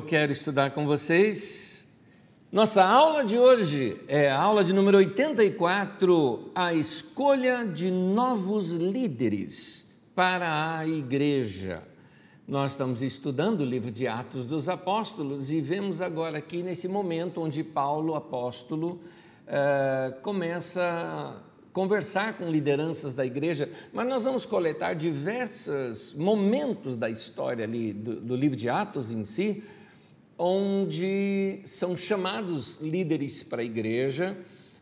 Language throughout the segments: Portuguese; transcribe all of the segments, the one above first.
eu quero estudar com vocês. Nossa aula de hoje é a aula de número 84, a escolha de novos líderes para a igreja. Nós estamos estudando o livro de Atos dos Apóstolos e vemos agora aqui nesse momento onde Paulo, apóstolo, eh, começa conversar com lideranças da igreja, mas nós vamos coletar diversos momentos da história ali do livro de Atos em si, onde são chamados líderes para a igreja,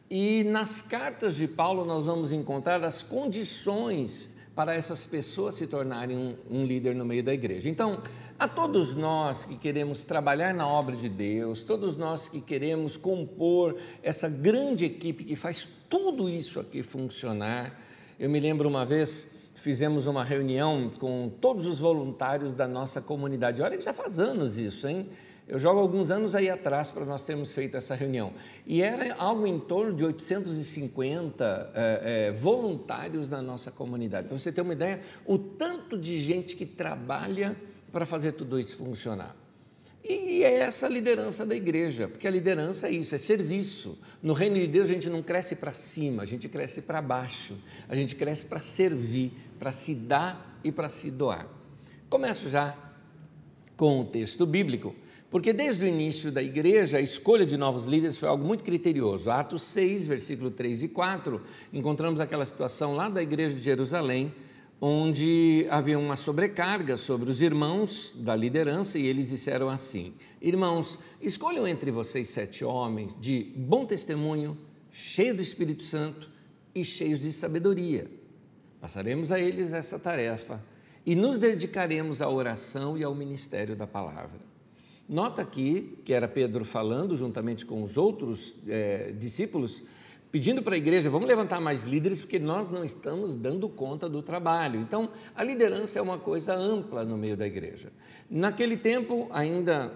e nas cartas de Paulo nós vamos encontrar as condições para essas pessoas se tornarem um, um, líder no meio da igreja. Então, a todos nós que queremos trabalhar na obra de Deus, todos nós que queremos compor essa grande equipe que faz tudo isso aqui funcionar. Eu me lembro uma vez, fizemos uma reunião com todos os voluntários da nossa comunidade. Olha que já faz anos isso, hein? Eu jogo alguns anos aí atrás para nós termos feito essa reunião. E era algo em torno de 850 é, é, voluntários na nossa comunidade. Para você ter uma ideia, o tanto de gente que trabalha para fazer tudo isso funcionar. E é essa a liderança da igreja, porque a liderança é isso, é serviço. No reino de Deus a gente não cresce para cima, a gente cresce para baixo, a gente cresce para servir, para se dar e para se doar. Começo já com o texto bíblico. Porque desde o início da igreja, a escolha de novos líderes foi algo muito criterioso. Atos 6, versículo 3 e 4, encontramos aquela situação lá da igreja de Jerusalém, onde havia uma sobrecarga sobre os irmãos da liderança e eles disseram assim: Irmãos, escolham entre vocês sete homens de bom testemunho, cheios do Espírito Santo e cheios de sabedoria. Passaremos a eles essa tarefa e nos dedicaremos à oração e ao ministério da palavra. Nota aqui que era Pedro falando juntamente com os outros é, discípulos, pedindo para a igreja: vamos levantar mais líderes, porque nós não estamos dando conta do trabalho. Então, a liderança é uma coisa ampla no meio da igreja. Naquele tempo, ainda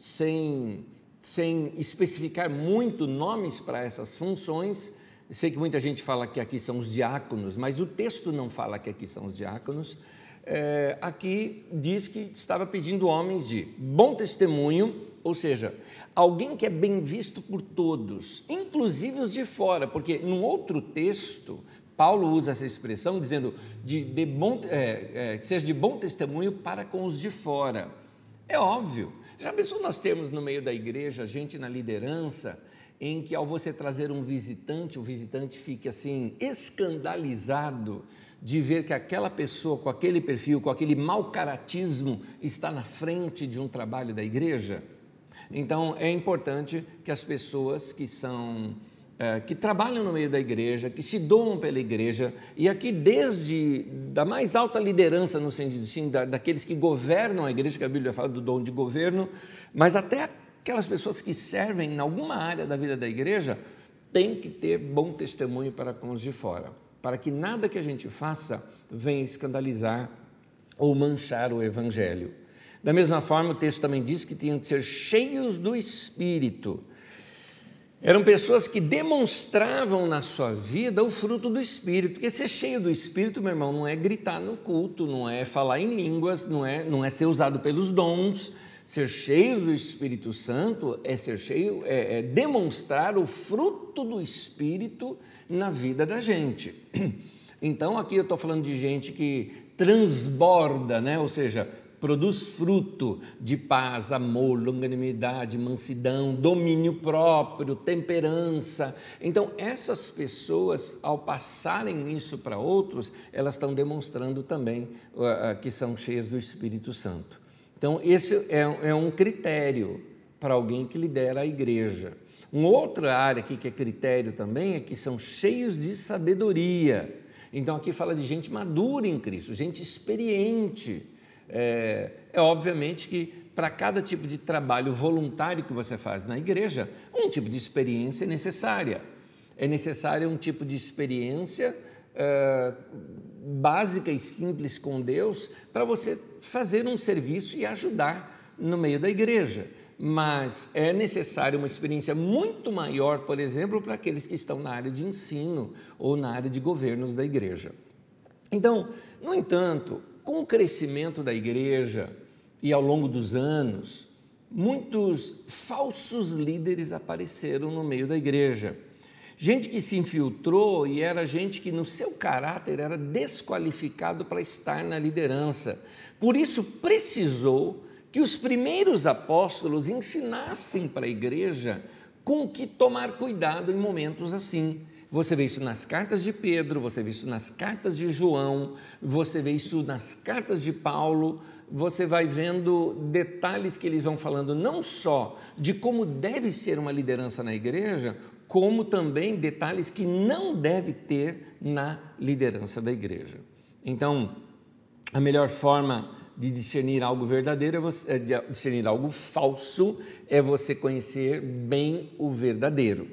sem, sem especificar muito nomes para essas funções, sei que muita gente fala que aqui são os diáconos, mas o texto não fala que aqui são os diáconos é, aqui diz que estava pedindo homens de bom testemunho, ou seja, alguém que é bem visto por todos, inclusive os de fora, porque num outro texto, Paulo usa essa expressão dizendo de, de bom, é, é, que seja de bom testemunho para com os de fora. É óbvio. Já pensou nós termos no meio da igreja gente na liderança em que ao você trazer um visitante, o visitante fique assim escandalizado de ver que aquela pessoa com aquele perfil, com aquele mau caratismo está na frente de um trabalho da igreja? Então é importante que as pessoas que são é, que trabalham no meio da igreja, que se doam pela igreja, e aqui desde da mais alta liderança, no sentido sim, da, daqueles que governam a igreja, que a Bíblia fala do dom de governo, mas até aquelas pessoas que servem em alguma área da vida da igreja, têm que ter bom testemunho para com os de fora para que nada que a gente faça venha escandalizar ou manchar o Evangelho. Da mesma forma, o texto também diz que tinham que ser cheios do Espírito. Eram pessoas que demonstravam na sua vida o fruto do Espírito, porque ser cheio do Espírito, meu irmão, não é gritar no culto, não é falar em línguas, não é, não é ser usado pelos dons. Ser cheio do Espírito Santo é ser cheio, é, é demonstrar o fruto do Espírito na vida da gente. Então, aqui eu estou falando de gente que transborda, né? ou seja, produz fruto de paz, amor, longanimidade, mansidão, domínio próprio, temperança. Então, essas pessoas, ao passarem isso para outros, elas estão demonstrando também uh, que são cheias do Espírito Santo. Então, esse é, é um critério para alguém que lidera a igreja. Uma outra área aqui que é critério também é que são cheios de sabedoria. Então aqui fala de gente madura em Cristo, gente experiente. É, é obviamente que para cada tipo de trabalho voluntário que você faz na igreja, um tipo de experiência é necessária. É necessária um tipo de experiência é, básica e simples com Deus para você fazer um serviço e ajudar no meio da igreja mas é necessária uma experiência muito maior, por exemplo, para aqueles que estão na área de ensino ou na área de governos da igreja. Então, no entanto, com o crescimento da igreja, e ao longo dos anos, muitos falsos líderes apareceram no meio da igreja. Gente que se infiltrou e era gente que, no seu caráter, era desqualificado para estar na liderança. Por isso, precisou que os primeiros apóstolos ensinassem para a igreja com que tomar cuidado em momentos assim. Você vê isso nas cartas de Pedro, você vê isso nas cartas de João, você vê isso nas cartas de Paulo, você vai vendo detalhes que eles vão falando não só de como deve ser uma liderança na igreja, como também detalhes que não deve ter na liderança da igreja. Então, a melhor forma de discernir algo verdadeiro, é você, de discernir algo falso, é você conhecer bem o verdadeiro.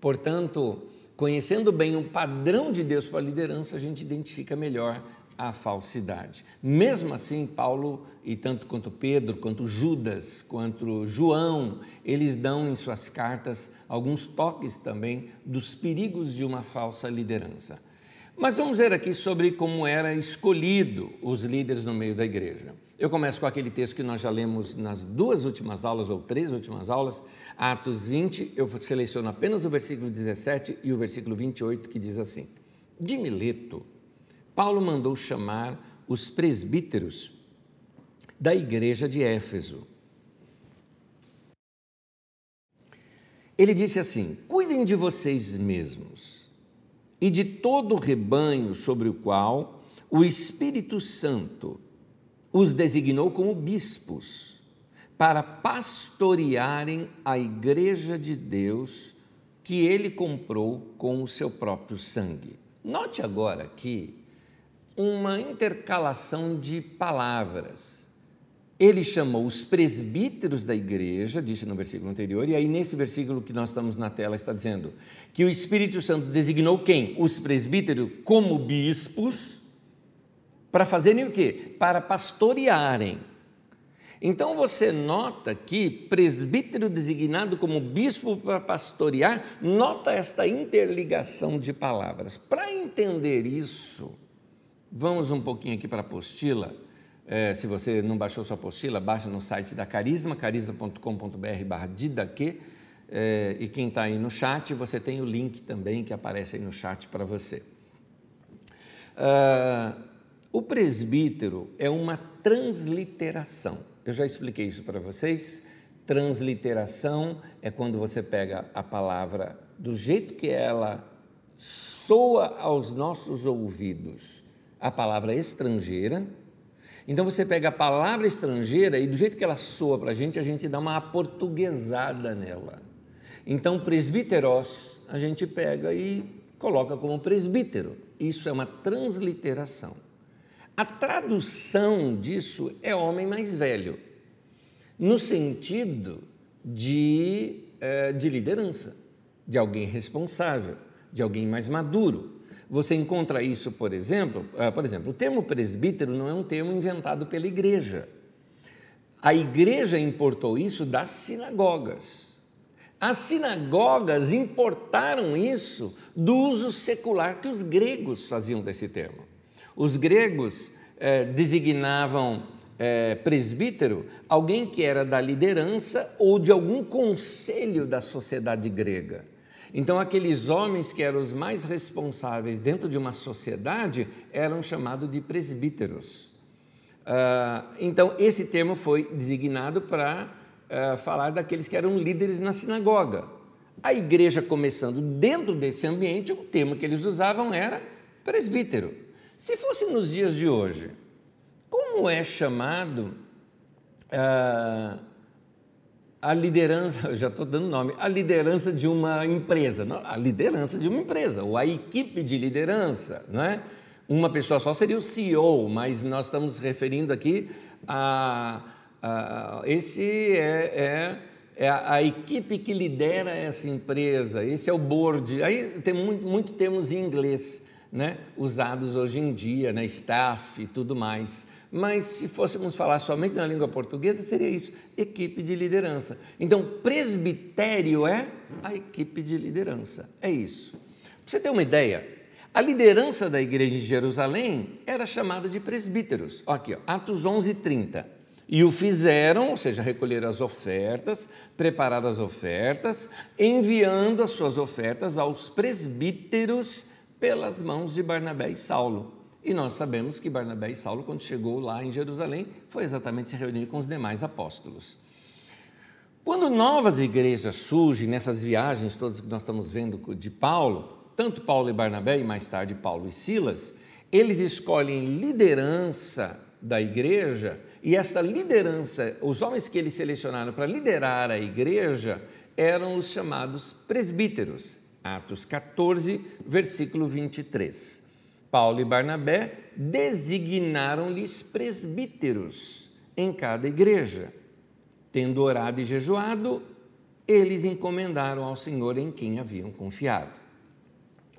Portanto, conhecendo bem o padrão de Deus para a liderança, a gente identifica melhor a falsidade. Mesmo assim, Paulo, e tanto quanto Pedro, quanto Judas, quanto João, eles dão em suas cartas alguns toques também dos perigos de uma falsa liderança. Mas vamos ver aqui sobre como era escolhido os líderes no meio da igreja. Eu começo com aquele texto que nós já lemos nas duas últimas aulas, ou três últimas aulas, Atos 20, eu seleciono apenas o versículo 17 e o versículo 28, que diz assim: De Mileto, Paulo mandou chamar os presbíteros da igreja de Éfeso. Ele disse assim: Cuidem de vocês mesmos e de todo o rebanho sobre o qual o Espírito Santo os designou como bispos para pastorearem a igreja de Deus que ele comprou com o seu próprio sangue. Note agora que uma intercalação de palavras. Ele chamou os presbíteros da igreja, disse no versículo anterior, e aí nesse versículo que nós estamos na tela está dizendo que o Espírito Santo designou quem? Os presbíteros como bispos, para fazerem o quê? Para pastorearem. Então você nota que presbítero designado como bispo para pastorear, nota esta interligação de palavras. Para entender isso, Vamos um pouquinho aqui para a apostila. É, se você não baixou sua apostila, baixa no site da Carisma, carisma.com.br barra didaque. É, e quem está aí no chat, você tem o link também que aparece aí no chat para você. Ah, o presbítero é uma transliteração. Eu já expliquei isso para vocês. Transliteração é quando você pega a palavra do jeito que ela soa aos nossos ouvidos a palavra estrangeira. Então você pega a palavra estrangeira e do jeito que ela soa para a gente, a gente dá uma aportuguesada nela. Então, presbíteros, a gente pega e coloca como presbítero. Isso é uma transliteração. A tradução disso é homem mais velho, no sentido de, eh, de liderança, de alguém responsável, de alguém mais maduro. Você encontra isso, por exemplo, uh, por exemplo, o termo presbítero não é um termo inventado pela igreja. A igreja importou isso das sinagogas. As sinagogas importaram isso do uso secular que os gregos faziam desse termo. Os gregos eh, designavam eh, presbítero alguém que era da liderança ou de algum conselho da sociedade grega. Então, aqueles homens que eram os mais responsáveis dentro de uma sociedade eram chamados de presbíteros. Uh, então, esse termo foi designado para uh, falar daqueles que eram líderes na sinagoga. A igreja, começando dentro desse ambiente, o termo que eles usavam era presbítero. Se fosse nos dias de hoje, como é chamado uh, a liderança, eu já estou dando nome, a liderança de uma empresa, não, a liderança de uma empresa, ou a equipe de liderança, não é? Uma pessoa só seria o CEO, mas nós estamos referindo aqui a, a esse é, é, é a, a, equipe que lidera essa empresa, esse é o board. Aí tem muito, muito termos em inglês, né? Usados hoje em dia, né? Staff e tudo mais mas se fôssemos falar somente na língua portuguesa, seria isso: equipe de liderança. Então, presbitério é a equipe de liderança. É isso. Para você ter uma ideia, a liderança da igreja de Jerusalém era chamada de presbíteros. Aqui, ó, Atos 11, 30. E o fizeram, ou seja, recolheram as ofertas, prepararam as ofertas, enviando as suas ofertas aos presbíteros pelas mãos de Barnabé e Saulo. E nós sabemos que Barnabé e Saulo, quando chegou lá em Jerusalém, foi exatamente se reunir com os demais apóstolos. Quando novas igrejas surgem nessas viagens todas que nós estamos vendo de Paulo, tanto Paulo e Barnabé e mais tarde Paulo e Silas, eles escolhem liderança da igreja e essa liderança, os homens que eles selecionaram para liderar a igreja eram os chamados presbíteros. Atos 14, versículo 23. Paulo e Barnabé designaram-lhes presbíteros em cada igreja. Tendo orado e jejuado, eles encomendaram ao Senhor em quem haviam confiado.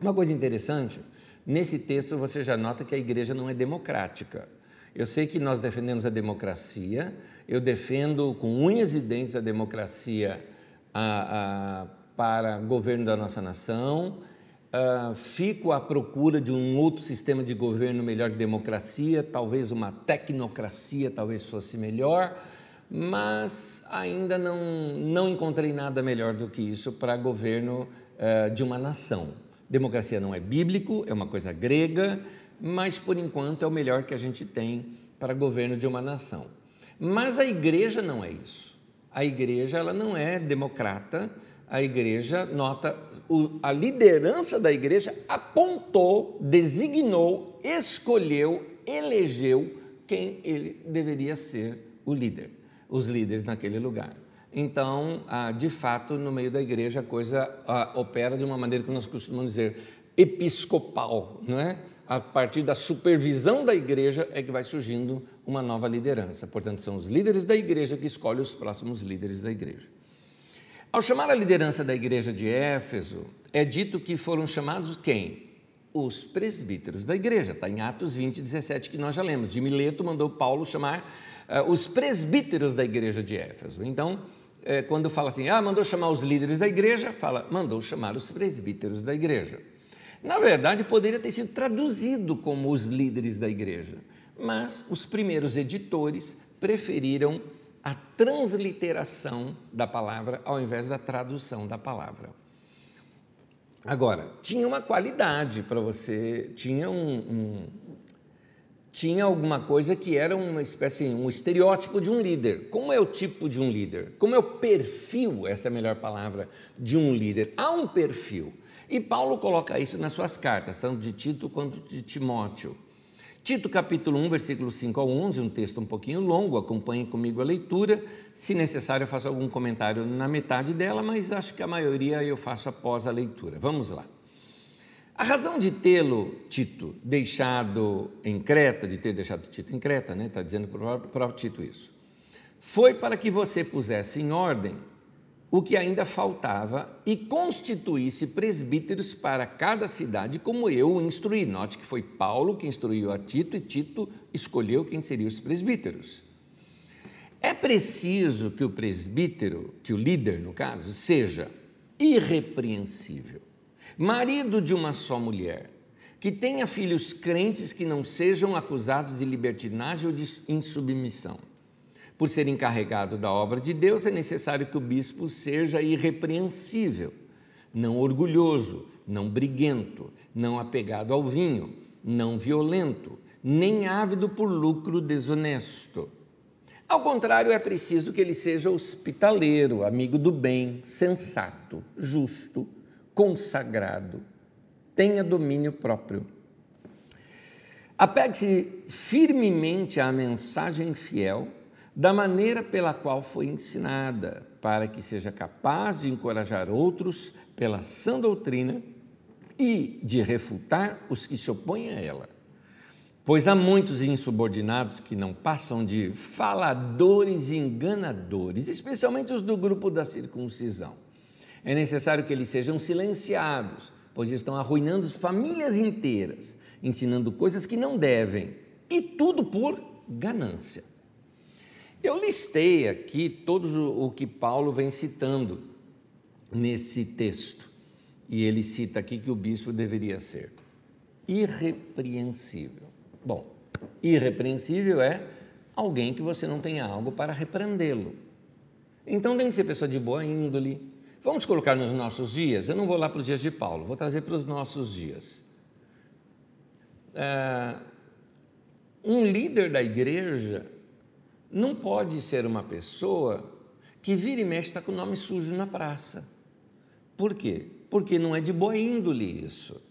Uma coisa interessante, nesse texto você já nota que a igreja não é democrática. Eu sei que nós defendemos a democracia, eu defendo com unhas e dentes a democracia a, a, para governo da nossa nação, a, fico à procura de um outro sistema de governo melhor de democracia, talvez uma tecnocracia talvez fosse melhor mas ainda não, não encontrei nada melhor do que isso para governo uh, de uma nação. Democracia não é bíblico, é uma coisa grega, mas por enquanto é o melhor que a gente tem para governo de uma nação. Mas a igreja não é isso. A igreja ela não é democrata. A igreja nota a liderança da igreja apontou, designou, escolheu, elegeu quem ele deveria ser o líder os líderes naquele lugar. Então, ah, de fato, no meio da igreja a coisa ah, opera de uma maneira que nós costumamos dizer episcopal, não é? A partir da supervisão da igreja é que vai surgindo uma nova liderança. Portanto, são os líderes da igreja que escolhem os próximos líderes da igreja. Ao chamar a liderança da igreja de Éfeso, é dito que foram chamados quem? Os presbíteros da igreja. Está em Atos 20, 17, que nós já lemos. De Mileto mandou Paulo chamar uh, os presbíteros da igreja de Éfeso. Então, é, quando fala assim, ah, mandou chamar os líderes da igreja, fala, mandou chamar os presbíteros da igreja. Na verdade, poderia ter sido traduzido como os líderes da igreja, mas os primeiros editores preferiram a transliteração da palavra ao invés da tradução da palavra. Agora, tinha uma qualidade para você, tinha um, um, tinha alguma coisa que era uma espécie, um estereótipo de um líder. Como é o tipo de um líder? Como é o perfil, essa é a melhor palavra, de um líder? Há um perfil. E Paulo coloca isso nas suas cartas, tanto de Tito quanto de Timóteo. Tito capítulo 1, versículo 5 ao 11, um texto um pouquinho longo, acompanhe comigo a leitura. Se necessário, eu faço algum comentário na metade dela, mas acho que a maioria eu faço após a leitura. Vamos lá. A razão de tê-lo, Tito, deixado em Creta, de ter deixado Tito em Creta, né? está dizendo para o Tito isso, foi para que você pusesse em ordem o que ainda faltava e constituísse presbíteros para cada cidade, como eu o instruí. Note que foi Paulo que instruiu a Tito e Tito escolheu quem seriam os presbíteros. É preciso que o presbítero, que o líder, no caso, seja irrepreensível marido de uma só mulher, que tenha filhos crentes que não sejam acusados de libertinagem ou de insubmissão. Por ser encarregado da obra de Deus, é necessário que o bispo seja irrepreensível, não orgulhoso, não briguento, não apegado ao vinho, não violento, nem ávido por lucro desonesto. Ao contrário, é preciso que ele seja hospitaleiro, amigo do bem, sensato, justo, consagrado, tenha domínio próprio. Apegue-se firmemente à mensagem fiel da maneira pela qual foi ensinada, para que seja capaz de encorajar outros pela sã doutrina e de refutar os que se opõem a ela. Pois há muitos insubordinados que não passam de faladores e enganadores, especialmente os do grupo da circuncisão é necessário que eles sejam silenciados, pois estão arruinando famílias inteiras, ensinando coisas que não devem, e tudo por ganância. Eu listei aqui todos o que Paulo vem citando nesse texto, e ele cita aqui que o bispo deveria ser irrepreensível. Bom, irrepreensível é alguém que você não tenha algo para repreendê-lo. Então tem que ser pessoa de boa índole. Vamos colocar nos nossos dias. Eu não vou lá para os dias de Paulo, vou trazer para os nossos dias. É, um líder da igreja não pode ser uma pessoa que vira e mexe está com o nome sujo na praça. Por quê? Porque não é de boa índole isso.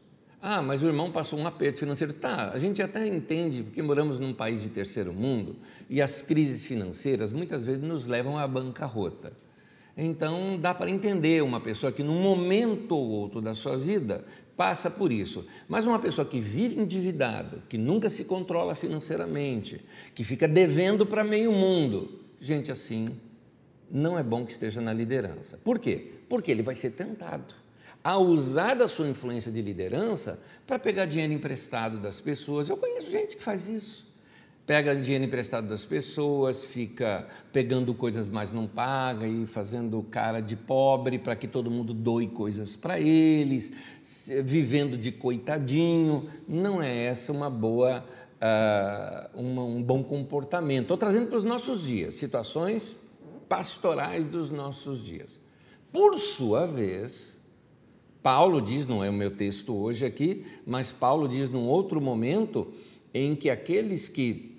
Ah, mas o irmão passou um aperto financeiro. Tá, a gente até entende, porque moramos num país de terceiro mundo e as crises financeiras muitas vezes nos levam à bancarrota. Então, dá para entender uma pessoa que, num momento ou outro da sua vida, passa por isso. Mas uma pessoa que vive endividada, que nunca se controla financeiramente, que fica devendo para meio mundo, gente assim, não é bom que esteja na liderança. Por quê? Porque ele vai ser tentado a usar da sua influência de liderança para pegar dinheiro emprestado das pessoas. Eu conheço gente que faz isso. Pega dinheiro emprestado das pessoas, fica pegando coisas, mas não paga e fazendo cara de pobre para que todo mundo doe coisas para eles, vivendo de coitadinho. Não é essa uma boa, uh, uma, um bom comportamento. Estou trazendo para os nossos dias, situações pastorais dos nossos dias. Por sua vez, Paulo diz, não é o meu texto hoje aqui, mas Paulo diz num outro momento em que aqueles que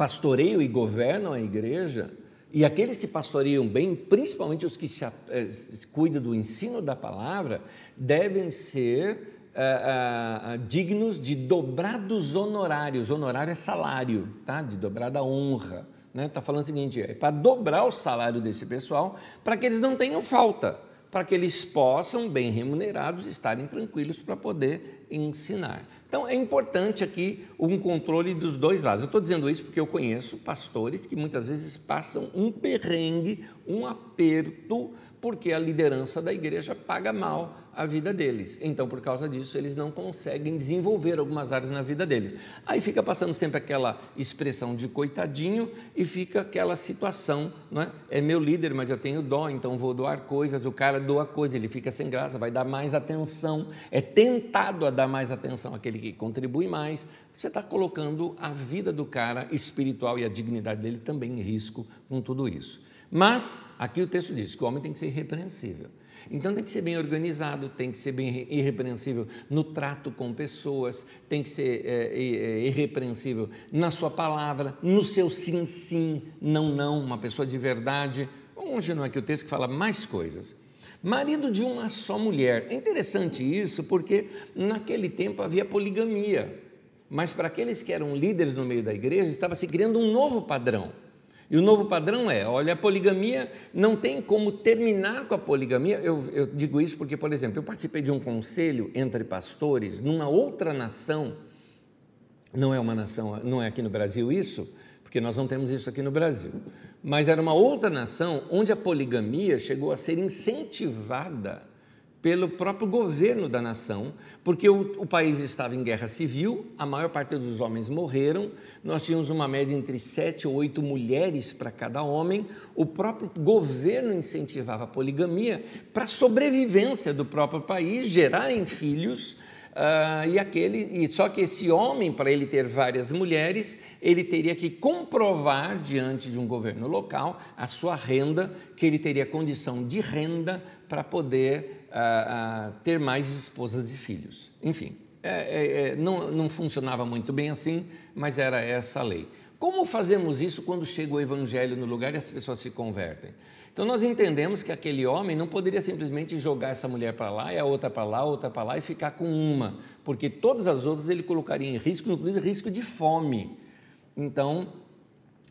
pastoreiam e governam a igreja, e aqueles que pastoreiam bem, principalmente os que se, eh, cuidam do ensino da palavra, devem ser eh, eh, dignos de dobrados honorários. Honorário é salário, tá? de dobrada honra. Está né? Tá falando o seguinte: é para dobrar o salário desse pessoal, para que eles não tenham falta para que eles possam, bem remunerados, estarem tranquilos para poder ensinar. Então, é importante aqui um controle dos dois lados. Eu estou dizendo isso porque eu conheço pastores que muitas vezes passam um perrengue, um aperto, porque a liderança da igreja paga mal a vida deles. Então, por causa disso, eles não conseguem desenvolver algumas áreas na vida deles. Aí fica passando sempre aquela expressão de coitadinho e fica aquela situação, não é? É meu líder, mas eu tenho dó, então vou doar coisas. O cara doa coisa, ele fica sem graça, vai dar mais atenção, é tentado a dar mais atenção àquele que contribui mais. Você está colocando a vida do cara espiritual e a dignidade dele também em risco com tudo isso. Mas aqui o texto diz que o homem tem que ser irrepreensível. Então tem que ser bem organizado, tem que ser bem irrepreensível no trato com pessoas, tem que ser é, é, irrepreensível na sua palavra, no seu sim, sim, não, não, uma pessoa de verdade. Vamos continuar aqui o texto que fala mais coisas. Marido de uma só mulher. É interessante isso porque naquele tempo havia poligamia, mas para aqueles que eram líderes no meio da igreja estava se criando um novo padrão. E o novo padrão é: olha, a poligamia não tem como terminar com a poligamia. Eu, eu, digo isso porque, por exemplo, eu participei de um conselho entre pastores numa outra nação, não é uma nação, não é aqui no Brasil isso, porque nós não temos isso aqui no Brasil, mas era uma outra nação onde a poligamia chegou a ser incentivada pelo próprio governo da nação, porque o, o, país estava em guerra civil, a maior parte dos homens morreram, nós tínhamos uma média entre sete ou oito mulheres para cada homem, o próprio governo incentivava a poligamia para a sobrevivência do próprio país, gerarem filhos, Uh, e aquele, e só que esse homem, para ele ter várias mulheres, ele teria que comprovar diante de um governo local a sua renda, que ele teria condição de renda para poder a, ter mais esposas e filhos. Enfim, é, é, é, não, não funcionava muito bem assim, mas era essa a lei. Como fazemos isso quando chega o evangelho no lugar e as pessoas se convertem? Então nós entendemos que aquele homem não poderia simplesmente jogar essa mulher para lá e a outra para lá, a outra para lá e ficar com uma, porque todas as outras ele colocaria em risco, inclusive risco de fome. Então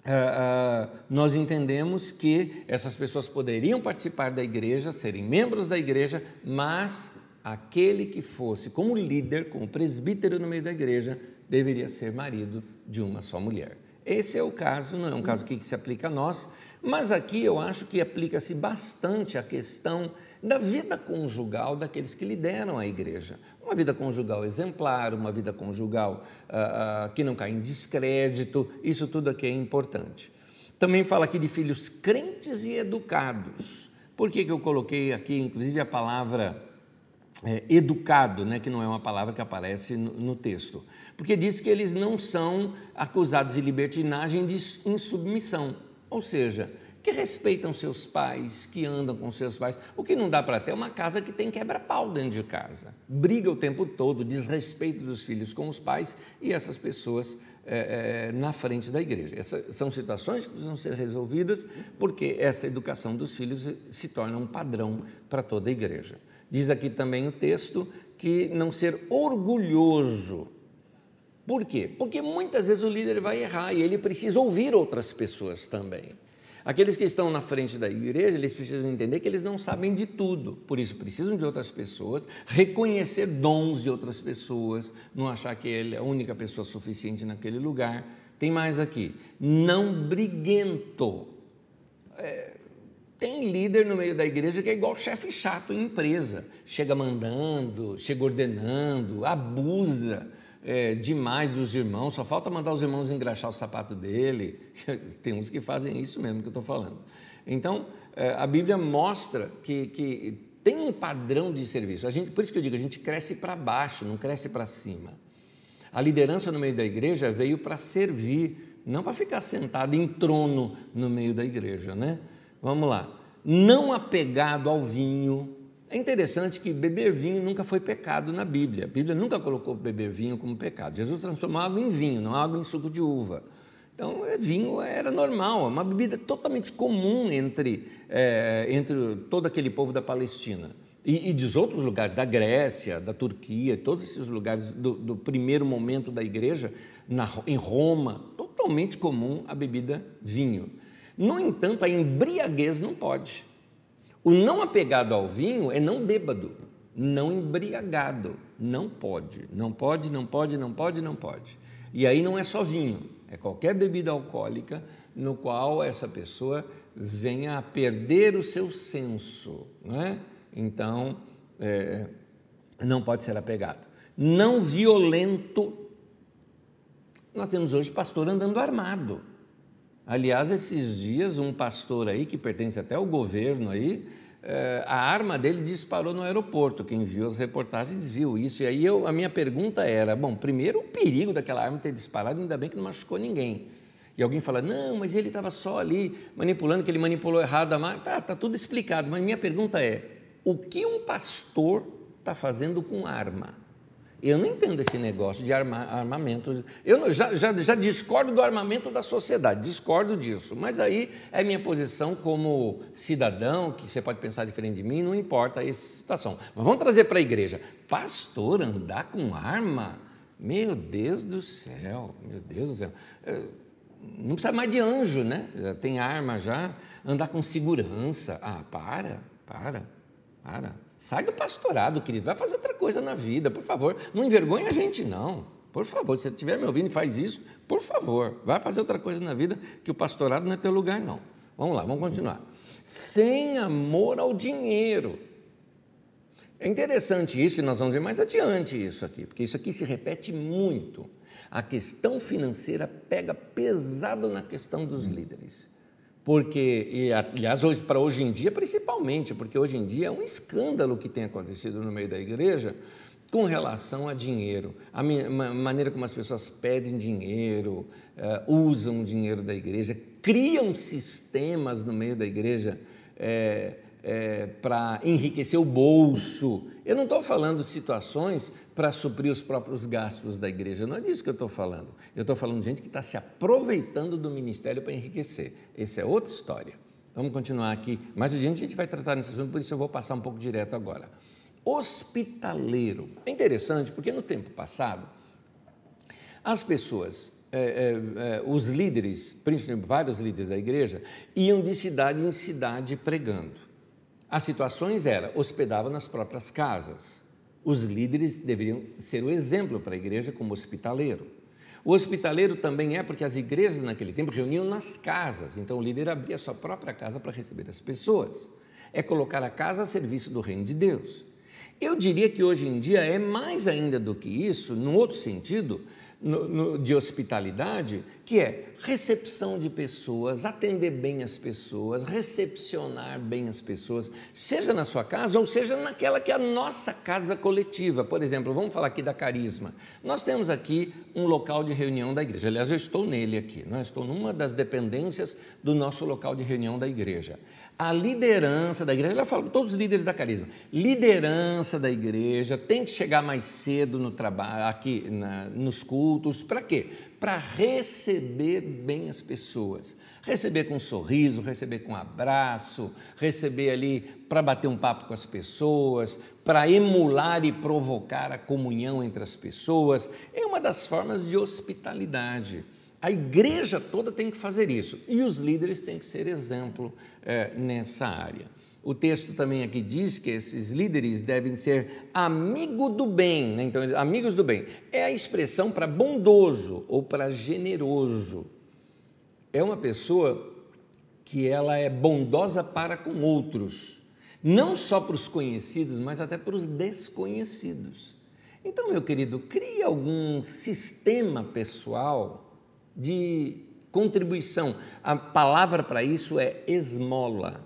Uh, uh, nós entendemos que essas pessoas poderiam participar da igreja, serem membros da igreja, mas aquele que fosse como líder, como presbítero no meio da igreja, deveria ser marido de uma só mulher. Esse é o caso, não é um caso que se aplica a nós, mas aqui eu acho que aplica-se bastante a questão da vida conjugal daqueles que lideram a igreja. Uma vida conjugal exemplar, uma vida conjugal ah, ah, que não cai em descrédito, isso tudo aqui é importante. Também fala aqui de filhos crentes e educados. Por que, que eu coloquei aqui, inclusive, a palavra é, educado, né, que não é uma palavra que aparece no, no, texto, porque diz que eles não são acusados de libertinagem de insubmissão, ou seja, que respeitam seus pais, que andam com seus pais. O que não dá para ter é uma casa que tem quebra-pau dentro de casa, briga o tempo todo, desrespeito dos filhos com os pais e essas pessoas é, é, na frente da igreja. Essas são situações que precisam ser resolvidas porque essa educação dos filhos se torna um padrão para toda a igreja. Diz aqui também o texto que não ser orgulhoso. Por quê? Porque muitas vezes o líder vai errar e ele precisa ouvir outras pessoas também. Aqueles que estão na frente da igreja, eles precisam entender que eles não sabem de tudo, por isso precisam de outras pessoas, reconhecer dons de outras pessoas, não achar que ele é a única pessoa suficiente naquele lugar. Tem mais aqui, não briguento. É, tem líder no meio da igreja que é igual chefe chato em empresa, chega mandando, chega ordenando, abusa é, demais dos irmãos, só falta mandar os irmãos engraxar o sapato dele. Tem uns que fazem isso mesmo que eu estou falando. Então, é, a Bíblia mostra que, que tem um padrão de serviço. A gente, por isso que eu digo, a gente cresce para baixo, não cresce para cima. A liderança no meio da igreja veio para servir, não para ficar sentado em trono no meio da igreja, né? Vamos lá. Não apegado ao vinho. É interessante que beber vinho nunca foi pecado na Bíblia. A Bíblia nunca colocou beber vinho como pecado. Jesus transformou água em vinho, não água em suco de uva. Então, é, vinho era normal, é uma bebida totalmente comum entre, é, entre todo aquele povo da Palestina. E, e, dos outros lugares, da Grécia, da Turquia, todos esses lugares do, do primeiro momento da igreja, na, em Roma, totalmente comum a bebida vinho. No entanto, a embriaguez não pode. O não apegado ao vinho é não bêbado, não embriagado. Não pode, não pode, não pode, não pode, não pode. E aí não é só vinho, é qualquer bebida alcoólica no qual essa pessoa venha a perder o seu senso. Não é? Então, é, não pode ser apegado. Não violento. Nós temos hoje pastor andando armado. Aliás, esses dias, um pastor aí, que pertence até ao governo aí, eh, a arma dele disparou no aeroporto. Quem viu as reportagens viu isso. E aí eu, a minha pergunta era: bom, primeiro o perigo daquela arma ter disparado, ainda bem que não machucou ninguém. E alguém fala: não, mas ele estava só ali manipulando, que ele manipulou errado a arma. Tá, tá tudo explicado. Mas minha pergunta é: o que um pastor está fazendo com arma? Eu não entendo esse negócio de arma, armamento. Eu já, já, já, discordo do armamento da sociedade, discordo disso. Mas aí é minha posição como cidadão, que você pode pensar diferente de mim, não importa essa situação. Mas vamos trazer para a igreja. Pastor, andar com arma? Meu Deus do céu, meu Deus do céu. É, não precisa mais de anjo, né? Já tem arma já. Andar com segurança. Ah, para, para, para. Sai do pastorado, querido, vai fazer outra coisa na vida, por favor. Não envergonhe a gente, não. Por favor, se você estiver me ouvindo e faz isso, por favor, vai fazer outra coisa na vida, que o pastorado não é teu lugar, não. Vamos lá, vamos continuar. Sem amor ao dinheiro. É interessante isso, e nós vamos ver mais adiante isso aqui, porque isso aqui se repete muito. A questão financeira pega pesado na questão dos líderes. Porque, e, aliás, hoje, para hoje em dia, principalmente, porque hoje em dia é um escândalo que tem acontecido no meio da igreja com relação a dinheiro, a maneira como as pessoas pedem dinheiro, uh, usam o dinheiro da igreja, criam sistemas no meio da igreja. Eh, é, para enriquecer o bolso. Eu não estou falando situações para suprir os próprios gastos da igreja, não é disso que eu estou falando. Eu estou falando de gente que está se aproveitando do ministério para enriquecer. Essa é outra história. Vamos continuar aqui. Mais adiante a gente vai tratar nesse assunto, por isso eu vou passar um pouco direto agora. Hospitaleiro. É interessante porque no tempo passado, as pessoas é, é, é, os líderes, principalmente vários líderes da igreja, iam de cidade em cidade pregando. As situações eram, hospedavam nas próprias casas. Os líderes deveriam ser o exemplo para a igreja como hospitaleiro. O hospitaleiro também é porque as igrejas naquele tempo reuniam nas casas, então o líder abria sua própria casa para receber as pessoas. É colocar a casa a serviço do reino de Deus. Eu diria que hoje em dia é mais ainda do que isso, num outro sentido, no, no, de hospitalidade, que é recepção de pessoas, atender bem as pessoas, recepcionar bem as pessoas, seja na sua casa ou seja naquela que é a nossa casa coletiva. Por exemplo, vamos falar aqui da Carisma. Nós temos aqui um local de reunião da igreja. Aliás, eu estou nele aqui, né? estou numa das dependências do nosso local de reunião da igreja a liderança da igreja, ela fala para todos os líderes da carisma, liderança da igreja tem que chegar mais cedo no trabalho, aqui na, nos cultos, para quê? Para receber bem as pessoas, receber com um sorriso, receber com um abraço, receber ali para bater um papo com as pessoas, para emular e provocar a comunhão entre as pessoas, é uma das formas de hospitalidade. A igreja toda tem que fazer isso e os líderes têm que ser exemplo é, nessa área. O texto também aqui diz que esses líderes devem ser amigo do bem, né? então, amigos do bem é a expressão para bondoso ou para generoso. É uma pessoa que ela é bondosa para com outros, não só para os conhecidos, mas até para os desconhecidos. Então, meu querido, crie algum sistema pessoal de contribuição. A palavra para isso é esmola.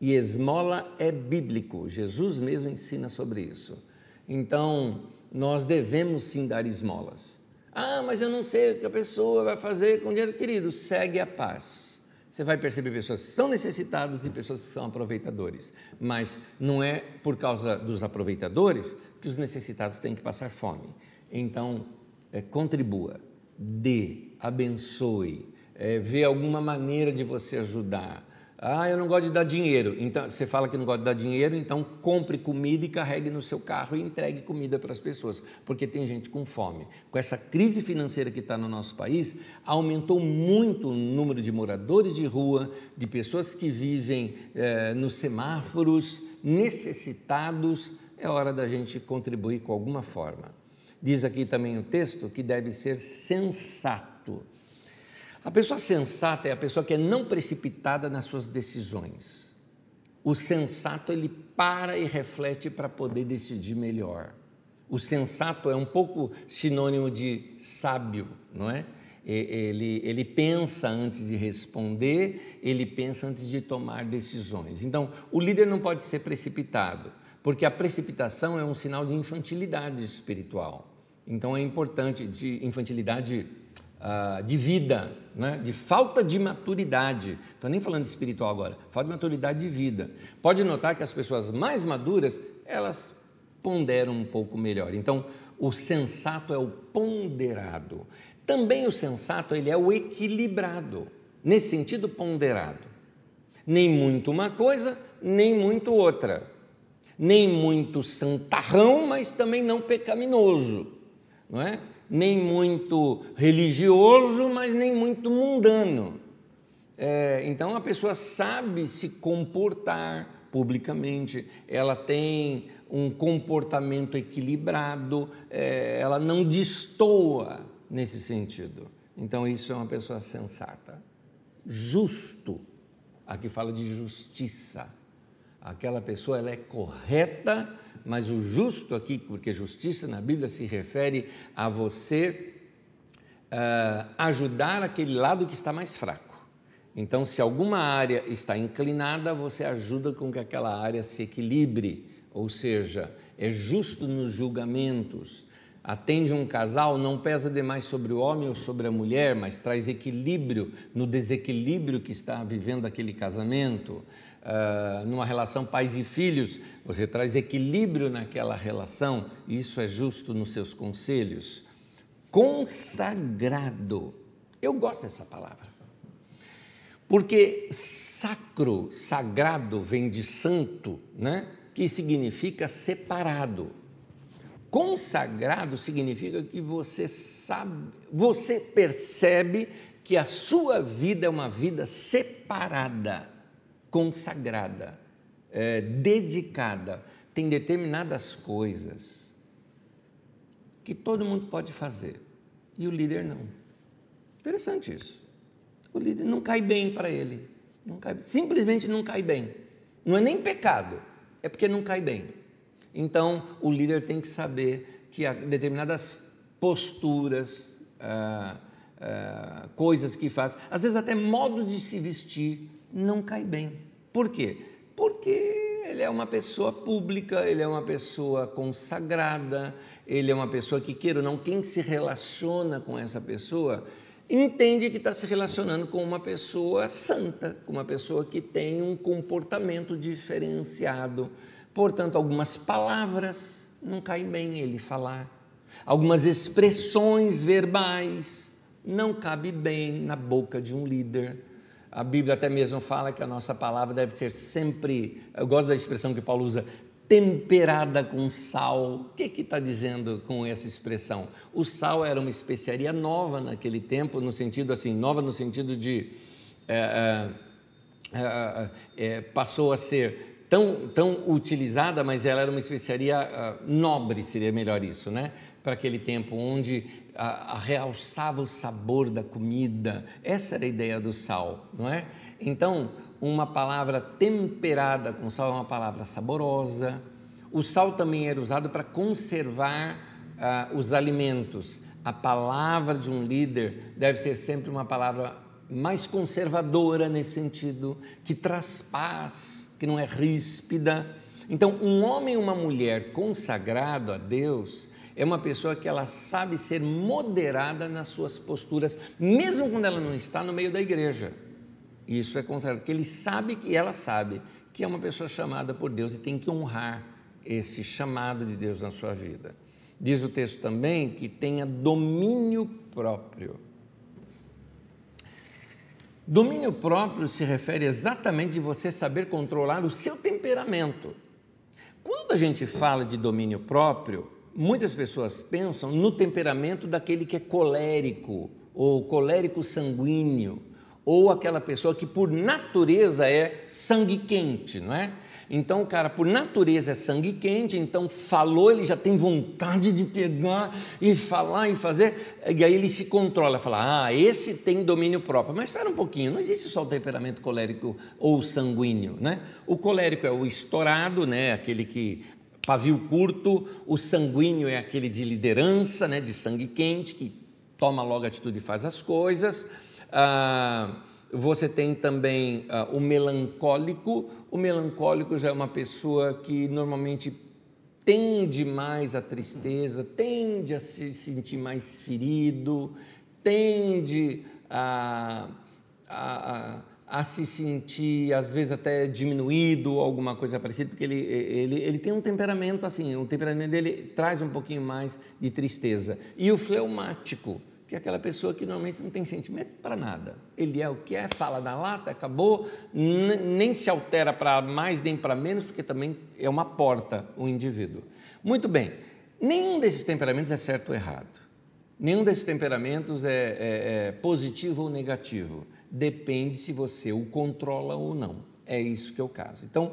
E esmola é bíblico. Jesus mesmo ensina sobre isso. Então, nós devemos sim dar esmolas. Ah, mas eu não sei o que a pessoa vai fazer com dinheiro. Querido, segue a paz. Você vai perceber pessoas que são necessitadas e pessoas que são aproveitadores. Mas não é por causa dos aproveitadores que os necessitados têm que passar fome. Então, é, contribua, dê, abençoe, é, vê alguma maneira de você ajudar. Ah, eu não gosto de dar dinheiro. Então, você fala que não gosta de dar dinheiro, então compre comida e carregue no seu carro e entregue comida para as pessoas, porque tem gente com fome. Com essa crise financeira que está no nosso país, aumentou muito o número de moradores de rua, de pessoas que vivem é, nos semáforos, necessitados. É hora da gente contribuir com alguma forma. Diz aqui também o texto que deve ser sensato a pessoa sensata é a pessoa que é não precipitada nas suas decisões. O sensato ele para e reflete para poder decidir melhor. O sensato é um pouco sinônimo de sábio, não é? Ele, ele pensa antes de responder, ele pensa antes de tomar decisões. Então, o líder não pode ser precipitado, porque a precipitação é um sinal de infantilidade espiritual. Então, é importante, de infantilidade uh, de vida, né? de falta de maturidade. Estou nem falando de espiritual agora, falta de maturidade de vida. Pode notar que as pessoas mais maduras, elas ponderam um pouco melhor. Então, o sensato é o ponderado. Também o sensato, ele é o equilibrado, nesse sentido ponderado. Nem muito uma coisa, nem muito outra. Nem muito santarrão, mas também não pecaminoso, não é? Nem muito religioso, mas nem muito mundano. É, então a pessoa sabe se comportar publicamente, ela tem um comportamento equilibrado, é, ela não destoa nesse sentido. Então isso é uma pessoa sensata. Justo, aqui fala de justiça. Aquela pessoa ela é correta mas o justo aqui, porque justiça na Bíblia se refere a você uh, ajudar aquele lado que está mais fraco. Então, se alguma área está inclinada, você ajuda com que aquela área se equilibre, ou seja, é justo nos julgamentos. Atende um casal, não pesa demais sobre o homem ou sobre a mulher, mas traz equilíbrio no desequilíbrio que está vivendo aquele casamento uh, numa relação pais e filhos, você traz equilíbrio naquela relação, e isso é justo nos seus conselhos. Consagrado. Eu gosto dessa palavra. Porque sacro, sagrado, vem de santo, né? que significa separado. Consagrado significa que você sabe, você percebe que a sua vida é uma vida separada consagrada, é, dedicada, tem determinadas coisas que todo mundo pode fazer e o líder não. Interessante isso. O líder não cai bem para ele, não cai, simplesmente não cai bem. Não é nem pecado, é porque não cai bem. Então, o líder tem que saber que há determinadas posturas, ah, ah, coisas que faz, às vezes até modo de se vestir não cai bem. Por quê? Porque ele é uma pessoa pública, ele é uma pessoa consagrada, ele é uma pessoa que, queira ou não, quem se relaciona com essa pessoa entende que está se relacionando com uma pessoa santa, com uma pessoa que tem um comportamento diferenciado. Portanto, algumas palavras não caem bem ele falar, algumas expressões verbais não cabe bem na boca de um líder. A Bíblia até mesmo fala que a nossa palavra deve ser sempre, eu gosto da expressão que Paulo usa, temperada com sal. O que está dizendo com essa expressão? O sal era uma especiaria nova naquele tempo, no sentido assim, nova no sentido de é, é, é, passou a ser tão, tão utilizada, mas ela era uma especiaria nobre, seria melhor isso, né? Para aquele tempo, onde a, a realçava o sabor da comida. Essa era a ideia do sal, não é? Então, uma palavra temperada com sal é uma palavra saborosa. O sal também era usado para conservar uh, os alimentos. A palavra de um líder deve ser sempre uma palavra mais conservadora nesse sentido, que traz paz, que não é ríspida. Então, um homem e uma mulher consagrado a Deus é uma pessoa que ela sabe ser moderada nas suas posturas, mesmo quando ela não está no meio da igreja. Isso é considerado, que ele sabe que ela sabe que é uma pessoa chamada por Deus e tem que honrar esse chamado de Deus na sua vida. Diz o texto também que tenha domínio próprio. Domínio próprio se refere exatamente de você saber controlar o seu temperamento. Quando a gente fala de domínio próprio, muitas pessoas pensam no temperamento daquele que é colérico ou colérico sanguíneo ou aquela pessoa que por natureza é sangue quente, não é? Então o cara por natureza é sangue quente, então falou, ele já tem vontade de pegar e falar e fazer, e aí ele se controla, fala: "Ah, esse tem domínio próprio". Mas espera um pouquinho, não existe só o temperamento colérico ou sanguíneo, né? O colérico é o estourado, né, aquele que pavio curto, o sanguíneo é aquele de liderança, né, de sangue quente, que toma logo atitude e faz as coisas. Ah, você tem também ah, o melancólico. O melancólico já é uma pessoa que normalmente tende mais à tristeza, tende a se sentir mais ferido, tende a, a, a, a se sentir, às vezes, até diminuído alguma coisa parecida, porque ele, ele, ele tem um temperamento assim, o temperamento dele traz um pouquinho mais de tristeza. E o fleumático que é aquela pessoa que normalmente não tem sentimento para nada. Ele é o que é, fala na lata, acabou, nem se altera para mais nem para menos, porque também é uma porta o indivíduo. Muito bem, nenhum desses temperamentos é certo ou errado. Nenhum desses temperamentos é, é, é positivo ou negativo. Depende se você o controla ou não. É isso que é o caso. Então,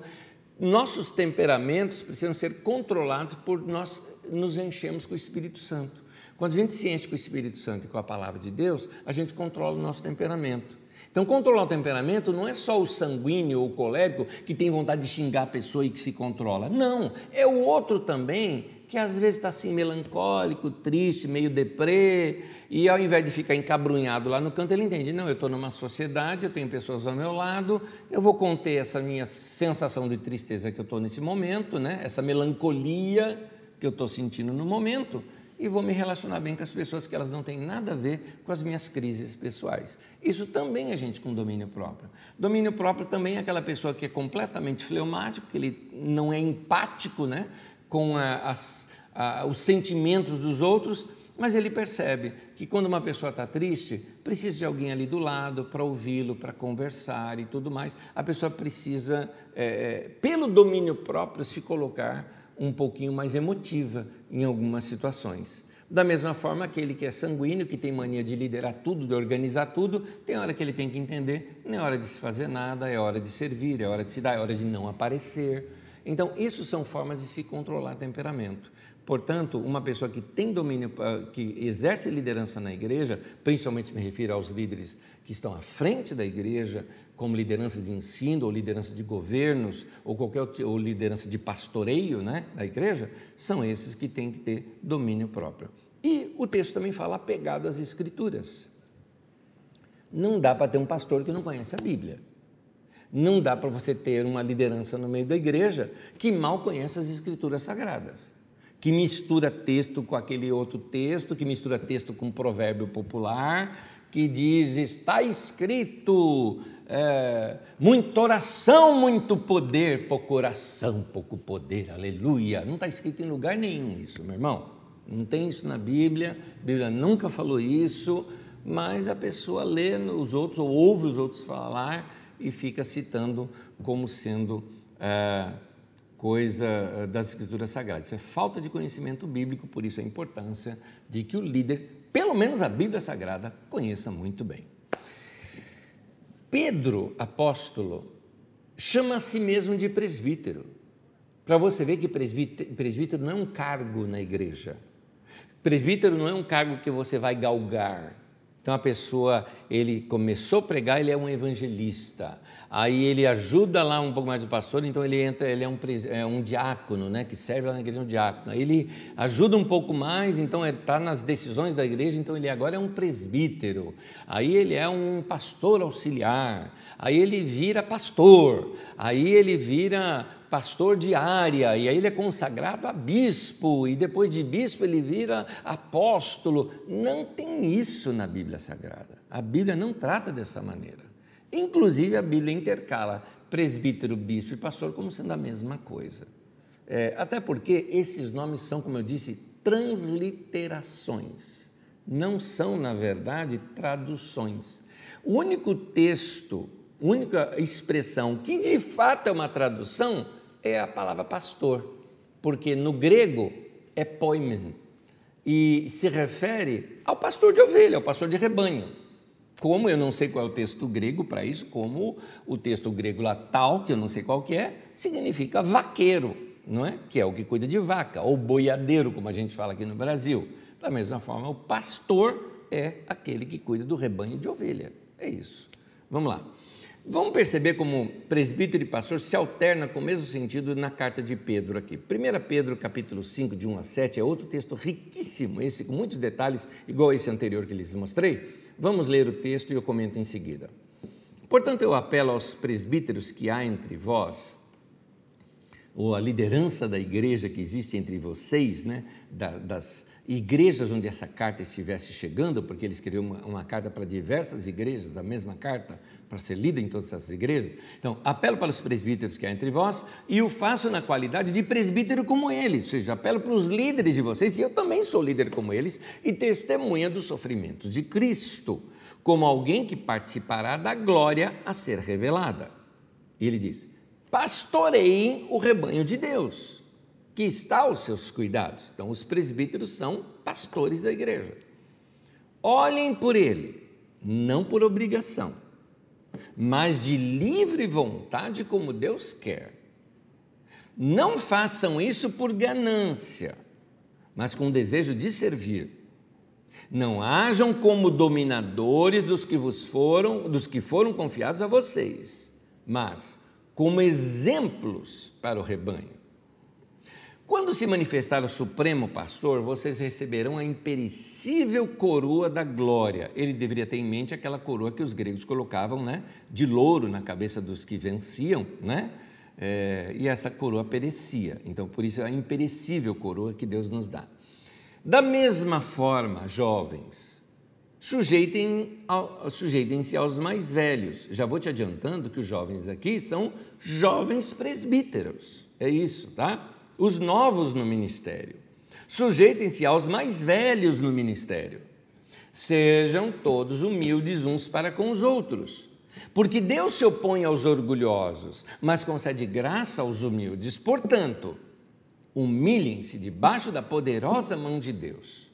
nossos temperamentos precisam ser controlados por nós nos enchemos com o Espírito Santo. Quando a gente se enche com o Espírito Santo e com a palavra de Deus, a gente controla o nosso temperamento. Então, controlar o temperamento não é só o sanguíneo ou o colérico que tem vontade de xingar a pessoa e que se controla. Não, é o outro também que às vezes está assim melancólico, triste, meio deprê, e ao invés de ficar encabrunhado lá no canto, ele entende: não, eu estou numa sociedade, eu tenho pessoas ao meu lado, eu vou conter essa minha sensação de tristeza que eu estou nesse momento, né? essa melancolia que eu estou sentindo no momento, e vou me relacionar bem com as pessoas que elas não têm nada a ver com as minhas crises pessoais. Isso também é gente com domínio próprio. Domínio próprio também é aquela pessoa que é completamente fleumático, que ele não é empático né, com a, as, a, os sentimentos dos outros, mas ele percebe que quando uma pessoa está triste, precisa de alguém ali do lado para ouvi-lo, para conversar e tudo mais. A pessoa precisa, é, pelo domínio próprio, se colocar um pouquinho mais emotiva em algumas situações. Da mesma forma, aquele que é sanguíneo, que tem mania de liderar tudo, de organizar tudo, tem hora que ele tem que entender, não é hora de se fazer nada, é hora de servir, é hora de se dar, é hora de não aparecer. Então, isso são formas de se controlar temperamento. Portanto, uma pessoa que tem domínio, que exerce liderança na igreja, principalmente me refiro aos líderes que estão à frente da igreja, como liderança de ensino, ou liderança de governos, ou qualquer ou liderança de pastoreio né, da igreja, são esses que têm que ter domínio próprio. E o texto também fala apegado às Escrituras. Não dá para ter um pastor que não conhece a Bíblia. Não dá para você ter uma liderança no meio da igreja que mal conhece as Escrituras Sagradas, que mistura texto com aquele outro texto, que mistura texto com um provérbio popular, que diz: está escrito, é, muita oração, muito poder, pouco oração, pouco poder, aleluia. Não está escrito em lugar nenhum isso, meu irmão. Não tem isso na Bíblia, a Bíblia nunca falou isso, mas a pessoa lê os outros, ou ouve os outros falar e fica citando como sendo é, coisa é, das Escrituras Sagradas. Isso é falta de conhecimento bíblico, por isso a importância de que o líder, pelo menos a Bíblia Sagrada, conheça muito bem. Pedro, apóstolo, chama a si mesmo de presbítero. Para você ver que presbítero não é um cargo na igreja. Presbítero não é um cargo que você vai galgar. Então a pessoa, ele começou a pregar, ele é um evangelista. Aí ele ajuda lá um pouco mais o pastor, então ele entra, ele é um, é um diácono, né, que serve lá na igreja, um diácono. Aí ele ajuda um pouco mais, então está é, nas decisões da igreja, então ele agora é um presbítero. Aí ele é um pastor auxiliar. Aí ele vira pastor. Aí ele vira pastor de área, e aí ele é consagrado a bispo, e depois de bispo ele vira apóstolo. Não tem isso na Bíblia Sagrada. A Bíblia não trata dessa maneira. Inclusive, a Bíblia intercala presbítero, bispo e pastor como sendo a mesma coisa. É, até porque esses nomes são, como eu disse, transliterações, não são, na verdade, traduções. O único texto, única expressão que de fato é uma tradução é a palavra pastor, porque no grego é poimen e se refere ao pastor de ovelha, ao pastor de rebanho. Como eu não sei qual é o texto grego para isso, como o texto grego lá tal, que eu não sei qual que é, significa vaqueiro, não é? Que é o que cuida de vaca, ou boiadeiro, como a gente fala aqui no Brasil. Da mesma forma, o pastor é aquele que cuida do rebanho de ovelha. É isso. Vamos lá. Vamos perceber como presbítero e pastor se alterna com o mesmo sentido na carta de Pedro aqui. 1 Pedro capítulo 5, de 1 a 7, é outro texto riquíssimo, esse com muitos detalhes, igual esse anterior que lhes mostrei. Vamos ler o texto e eu comento em seguida. Portanto, eu apelo aos presbíteros que há entre vós, ou a liderança da igreja que existe entre vocês, né, das igrejas onde essa carta estivesse chegando, porque ele escreveu uma, uma, carta para diversas igrejas, a mesma carta para ser lida em todas essas igrejas. Então, apelo para os presbíteros que há entre vós e o faço na qualidade de presbítero como eles, ou seja, apelo para os líderes de vocês, e eu também sou líder como eles, e testemunha dos sofrimentos de Cristo, como alguém que participará da glória a ser revelada. E ele diz: pastoreiem o rebanho de Deus que está aos seus cuidados. Então, os presbíteros são pastores da igreja. Olhem por ele, não por obrigação, mas de livre vontade, como Deus quer. Não façam isso por ganância, mas com desejo de servir. Não hajam como dominadores dos que vos foram, dos que foram confiados a vocês, mas como exemplos para o rebanho. Quando se manifestar o Supremo Pastor, vocês receberão a imperecível coroa da glória. Ele deveria ter em mente aquela coroa que os gregos colocavam né, de louro na cabeça dos que venciam, né? É, e essa coroa perecia. Então, por isso é a imperecível coroa que Deus nos dá. Da mesma forma, jovens, sujeitem sujeitem-se aos mais velhos. Já vou te adiantando que os jovens aqui são jovens presbíteros. É isso, tá? Os novos no ministério. Sujeitem-se aos mais velhos no ministério. Sejam todos humildes uns para com os outros. Porque Deus se opõe aos orgulhosos, mas concede graça aos humildes. Portanto, humilhem-se debaixo da poderosa mão de Deus,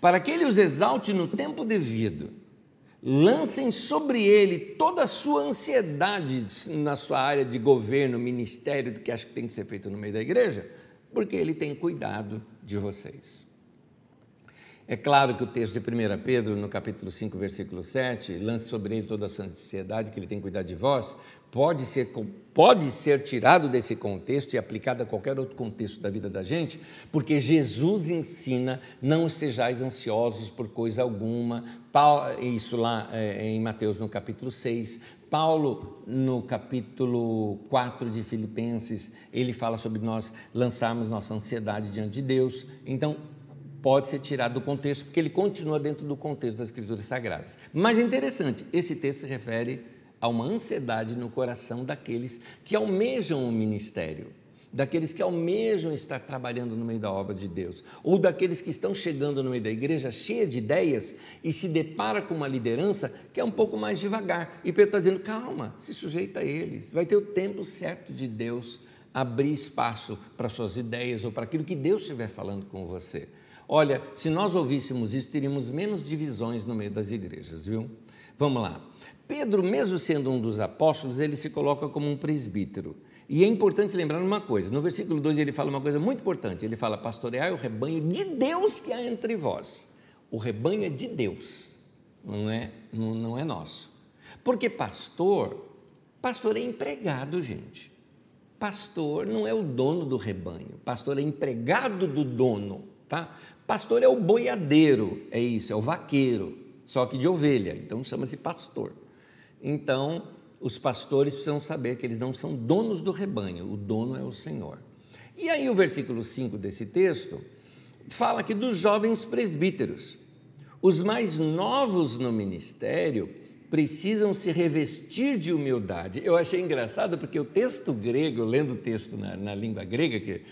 para que Ele os exalte no tempo devido. Lancem sobre Ele toda a sua ansiedade na sua área de governo, ministério, do que acha que tem que ser feito no meio da igreja, porque Ele tem cuidado de vocês. É claro que o texto de 1 Pedro, no capítulo 5, versículo 7, lance sobre ele toda a santa ansiedade, que ele tem cuidar de vós, pode ser, pode ser tirado desse contexto e aplicado a qualquer outro contexto da vida da gente, porque Jesus ensina: não sejais ansiosos por coisa alguma. Isso lá é, em Mateus, no capítulo 6. Paulo, no capítulo 4 de Filipenses, ele fala sobre nós lançarmos nossa ansiedade diante de Deus. Então, pode ser tirado do contexto, porque ele continua dentro do contexto das Escrituras Sagradas. Mas é interessante, esse texto se refere a uma ansiedade no coração daqueles que almejam o ministério, daqueles que almejam estar trabalhando no meio da obra de Deus, ou daqueles que estão chegando no meio da igreja cheia de ideias e se depara com uma liderança que é um pouco mais devagar. E Pedro está dizendo: calma, se sujeita a eles, vai ter o tempo certo de Deus abrir espaço para suas ideias ou para aquilo que Deus estiver falando com você. Olha, se nós ouvíssemos isso, teríamos menos divisões no meio das igrejas, viu? Vamos lá. Pedro, mesmo sendo um dos apóstolos, ele se coloca como um presbítero. E é importante lembrar uma coisa: no versículo 2 ele fala uma coisa muito importante. Ele fala: Pastoreai o rebanho de Deus que há entre vós. O rebanho é de Deus, não é, não, não é nosso. Porque pastor, pastor é empregado, gente. Pastor não é o dono do rebanho, pastor é empregado do dono, tá? Pastor é o boiadeiro, é isso, é o vaqueiro, só que de ovelha, então chama-se pastor. Então, os pastores precisam saber que eles não são donos do rebanho, o dono é o Senhor. E aí, o versículo 5 desse texto fala aqui dos jovens presbíteros. Os mais novos no ministério precisam se revestir de humildade. Eu achei engraçado porque o texto grego, lendo o texto na, na língua grega, que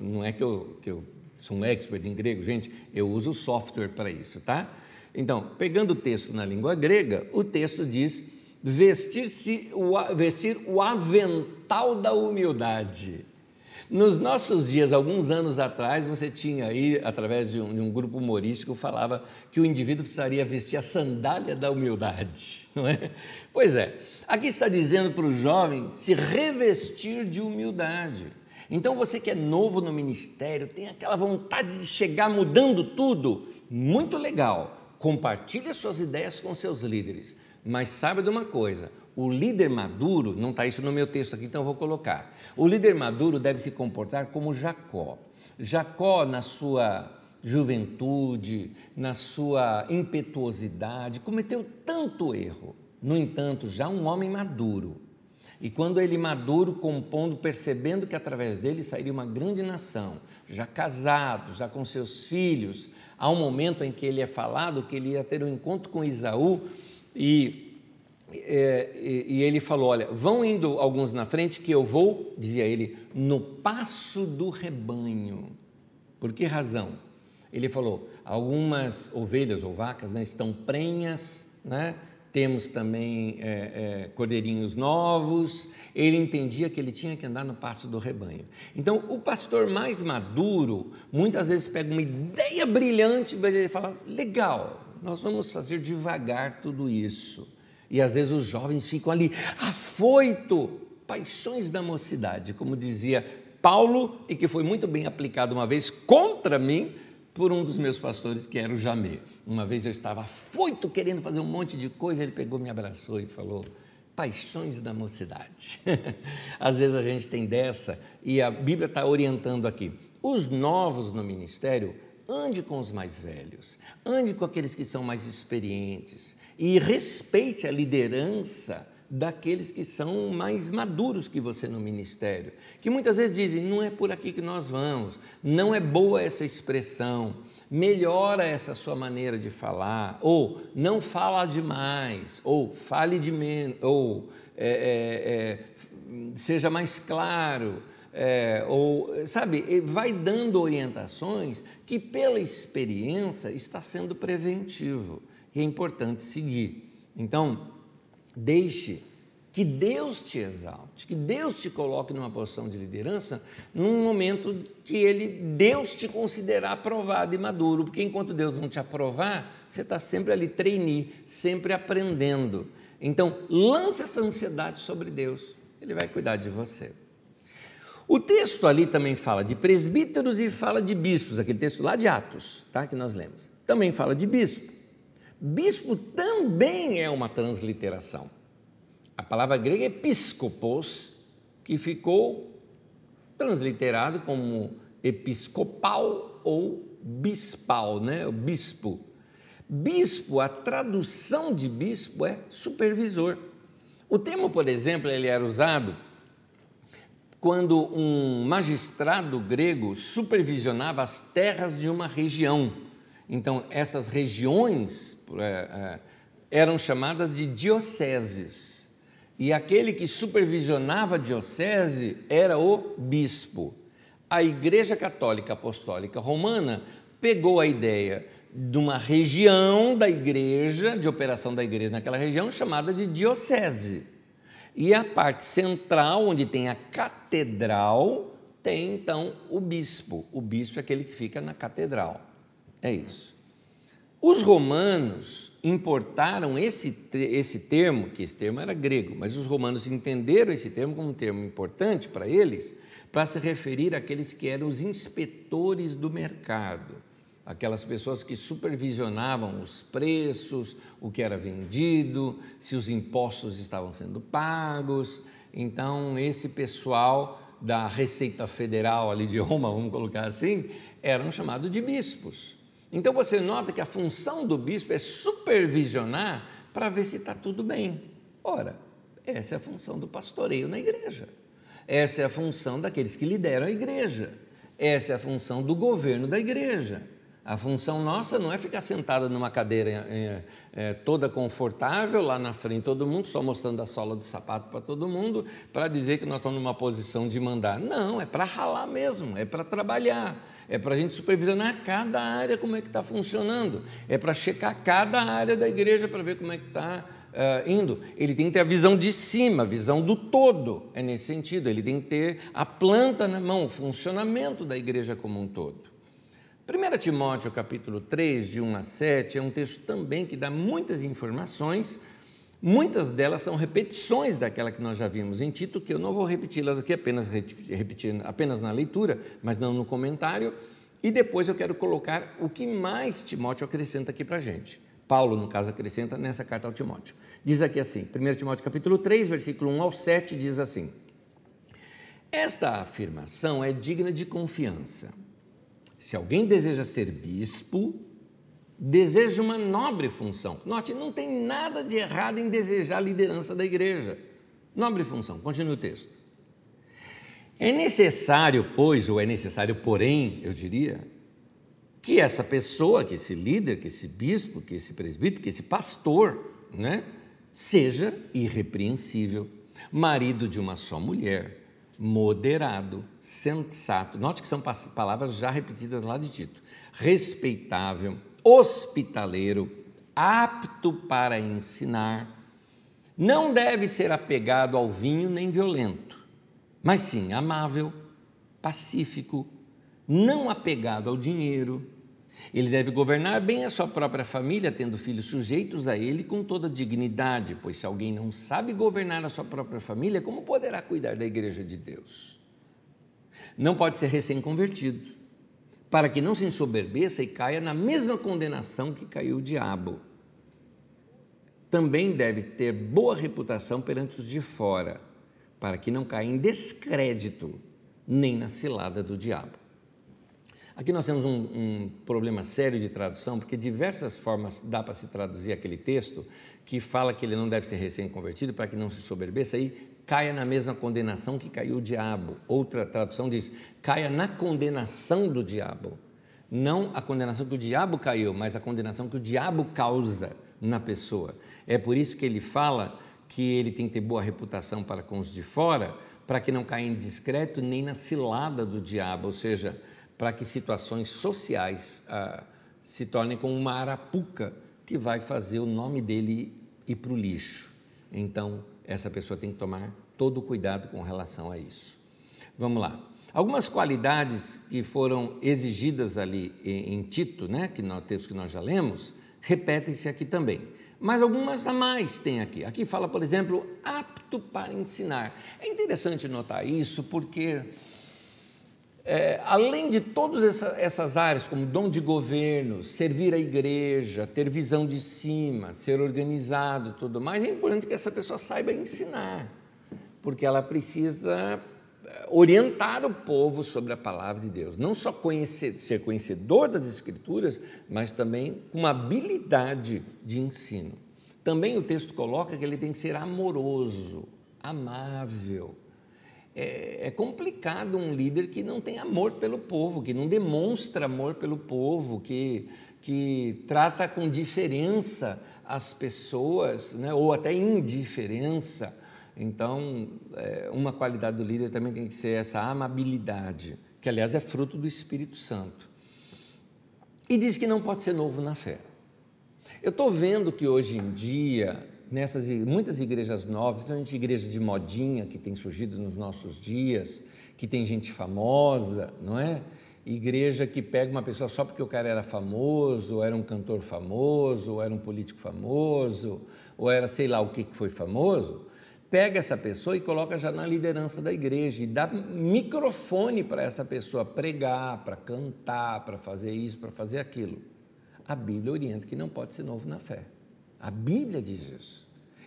não é que eu, que eu sou um expert em grego, gente, eu uso software para isso, tá? Então, pegando o texto na língua grega, o texto diz vestir-se, vestir o avental da humildade. Nos nossos dias, alguns anos atrás, você tinha aí, através de um, de um, grupo humorístico, falava que o indivíduo precisaria vestir a sandália da humildade, não é? Pois é, aqui está dizendo para o jovem se revestir de humildade. Então você que é novo no ministério, tem aquela vontade de chegar mudando tudo, muito legal. Compartilhe suas ideias com seus líderes, mas saiba de uma coisa: o líder maduro, não está isso no meu texto aqui, então eu vou colocar. O líder maduro deve se comportar como Jacó. Jacó, na sua juventude, na sua impetuosidade, cometeu tanto erro. No entanto, já um homem maduro, e quando ele maduro, compondo, percebendo que através dele sairia uma grande nação, já casado, já com seus filhos, há um momento em que ele é falado que ele ia ter um encontro com Isaú e, é, e, ele falou: Olha, vão indo alguns na frente que eu vou, dizia ele, no passo do rebanho. Por que razão? Ele falou: algumas ovelhas ou vacas né, estão prenhas, né? temos também é, é, cordeirinhos novos. Ele entendia que ele tinha que andar no passo do rebanho. Então, o pastor mais maduro muitas vezes pega uma ideia brilhante, mas ele fala: legal, nós vamos fazer devagar tudo isso. E às vezes os jovens ficam ali, afoito, paixões da mocidade, como dizia Paulo, e que foi muito bem aplicado uma vez contra mim por um dos meus pastores, que era o Jamê. Uma vez eu estava afoito querendo fazer um monte de coisa, ele pegou, me abraçou e falou: paixões da mocidade. Às vezes a gente tem dessa e a Bíblia está orientando aqui. Os novos no ministério, ande com os mais velhos, ande com aqueles que são mais experientes e respeite a liderança daqueles que são mais maduros que você no ministério, que muitas vezes dizem: não é por aqui que nós vamos, não é boa essa expressão melhora essa sua maneira de falar, ou não fala demais, ou fale de menos, ou é, é, é, seja mais claro, é, ou sabe, vai dando orientações que pela experiência está sendo preventivo e é importante seguir. Então, deixe que Deus te exalte, que Deus te coloque numa posição de liderança num momento que ele, Deus te considerar aprovado e maduro, porque enquanto Deus não te aprovar, você está sempre ali treinando, sempre aprendendo. Então, lance essa ansiedade sobre Deus, Ele vai cuidar de você. O texto ali também fala de presbíteros e fala de bispos, aquele texto lá de Atos, tá, que nós lemos. também fala de bispo. Bispo também é uma transliteração. A palavra grega é episcopos, que ficou transliterado como episcopal ou bispal, né? O bispo. Bispo, a tradução de bispo é supervisor. O termo, por exemplo, ele era usado quando um magistrado grego supervisionava as terras de uma região. Então, essas regiões é, é, eram chamadas de dioceses. E aquele que supervisionava a diocese era o bispo. A Igreja Católica Apostólica Romana pegou a ideia de uma região da igreja, de operação da igreja naquela região, chamada de diocese. E a parte central, onde tem a catedral, tem então o bispo. O bispo é aquele que fica na catedral. É isso. Os romanos importaram esse, esse termo, que esse termo era grego, mas os romanos entenderam esse termo como um termo importante para eles, para se referir àqueles que eram os inspetores do mercado aquelas pessoas que supervisionavam os preços, o que era vendido, se os impostos estavam sendo pagos. Então, esse pessoal da Receita Federal ali de Roma, vamos colocar assim, eram chamados de bispos. Então você nota que a função do bispo é supervisionar para ver se está tudo bem. Ora, essa é a função do pastoreio na igreja. Essa é a função daqueles que lideram a igreja. Essa é a função do governo da igreja. A função nossa não é ficar sentada numa cadeira é, é, toda confortável lá na frente todo mundo, só mostrando a sola do sapato para todo mundo, para dizer que nós estamos numa posição de mandar. Não, é para ralar mesmo, é para trabalhar, é para a gente supervisionar cada área como é que está funcionando, é para checar cada área da igreja para ver como é que está uh, indo. Ele tem que ter a visão de cima, a visão do todo, é nesse sentido, ele tem que ter a planta na mão, o funcionamento da igreja como um todo. 1 Timóteo capítulo 3, de 1 a 7, é um texto também que dá muitas informações, muitas delas são repetições daquela que nós já vimos em Tito, que eu não vou repeti-las aqui, apenas repetir apenas na leitura, mas não no comentário, e depois eu quero colocar o que mais Timóteo acrescenta aqui para a gente. Paulo, no caso, acrescenta nessa carta ao Timóteo. Diz aqui assim, 1 Timóteo capítulo 3, versículo 1 ao 7, diz assim, Esta afirmação é digna de confiança se alguém deseja ser bispo, deseja uma nobre função. Note, não tem nada de errado em desejar a liderança da igreja. Nobre função, continue o texto. É necessário, pois, ou é necessário, porém, eu diria, que essa pessoa, que esse líder, que esse bispo, que esse presbítero, que esse pastor, né, seja irrepreensível, marido de uma só mulher, moderado, sensato. Note que são palavras já repetidas lá de Tito. Respeitável, hospitaleiro, apto para ensinar. Não deve ser apegado ao vinho nem violento, mas sim amável, pacífico, não apegado ao dinheiro, ele deve governar bem a sua própria família, tendo filhos sujeitos a ele com toda dignidade, pois se alguém não sabe governar a sua própria família, como poderá cuidar da igreja de Deus? Não pode ser recém-convertido, para que não se ensoberbeça e caia na mesma condenação que caiu o diabo. Também deve ter boa reputação perante os de fora, para que não caia em descrédito nem na cilada do diabo. Aqui nós temos um, um, problema sério de tradução, porque diversas formas dá para se traduzir aquele texto que fala que ele não deve ser recém-convertido para que não se soberbeça aí caia na mesma condenação que caiu o diabo. Outra tradução diz caia na condenação do diabo. Não a condenação que o diabo caiu, mas a condenação que o diabo causa na pessoa. É por isso que ele fala que ele tem que ter boa reputação para com os de fora, para que não caia em discreto nem na cilada do diabo, ou seja, para que situações sociais ah, se tornem como uma arapuca que vai fazer o nome dele ir para o lixo. Então, essa pessoa tem que tomar todo o cuidado com relação a isso. Vamos lá. Algumas qualidades que foram exigidas ali em, em Tito, né, que nós texto que nós já lemos, repetem-se aqui também. Mas algumas a mais tem aqui. Aqui fala, por exemplo, apto para ensinar. É interessante notar isso porque é, além de todas essa, essas áreas, como dom de governo, servir a igreja, ter visão de cima, ser organizado, tudo mais, é importante que essa pessoa saiba ensinar, porque ela precisa é, orientar o povo sobre a palavra de Deus. Não só conhecer, ser conhecedor das Escrituras, mas também com habilidade de ensino. Também o texto coloca que ele tem que ser amoroso, amável, é, é, complicado um líder que não tem amor pelo povo, que não demonstra amor pelo povo, que, que trata com diferença as pessoas, né, ou até indiferença. Então, é, uma qualidade do líder também tem que ser essa amabilidade, que aliás é fruto do Espírito Santo. E diz que não pode ser novo na fé. Eu estou vendo que hoje em dia nessas muitas igrejas novas, principalmente igrejas de modinha que tem surgido nos nossos dias, que tem gente famosa, não é? Igreja que pega uma pessoa só porque o cara era famoso, ou era um cantor famoso, ou era um político famoso, ou era sei lá o que foi famoso, pega essa pessoa e coloca já na liderança da igreja e dá microfone para essa pessoa pregar, para cantar, para fazer isso, para fazer aquilo. A Bíblia orienta que não pode ser novo na fé. A Bíblia diz isso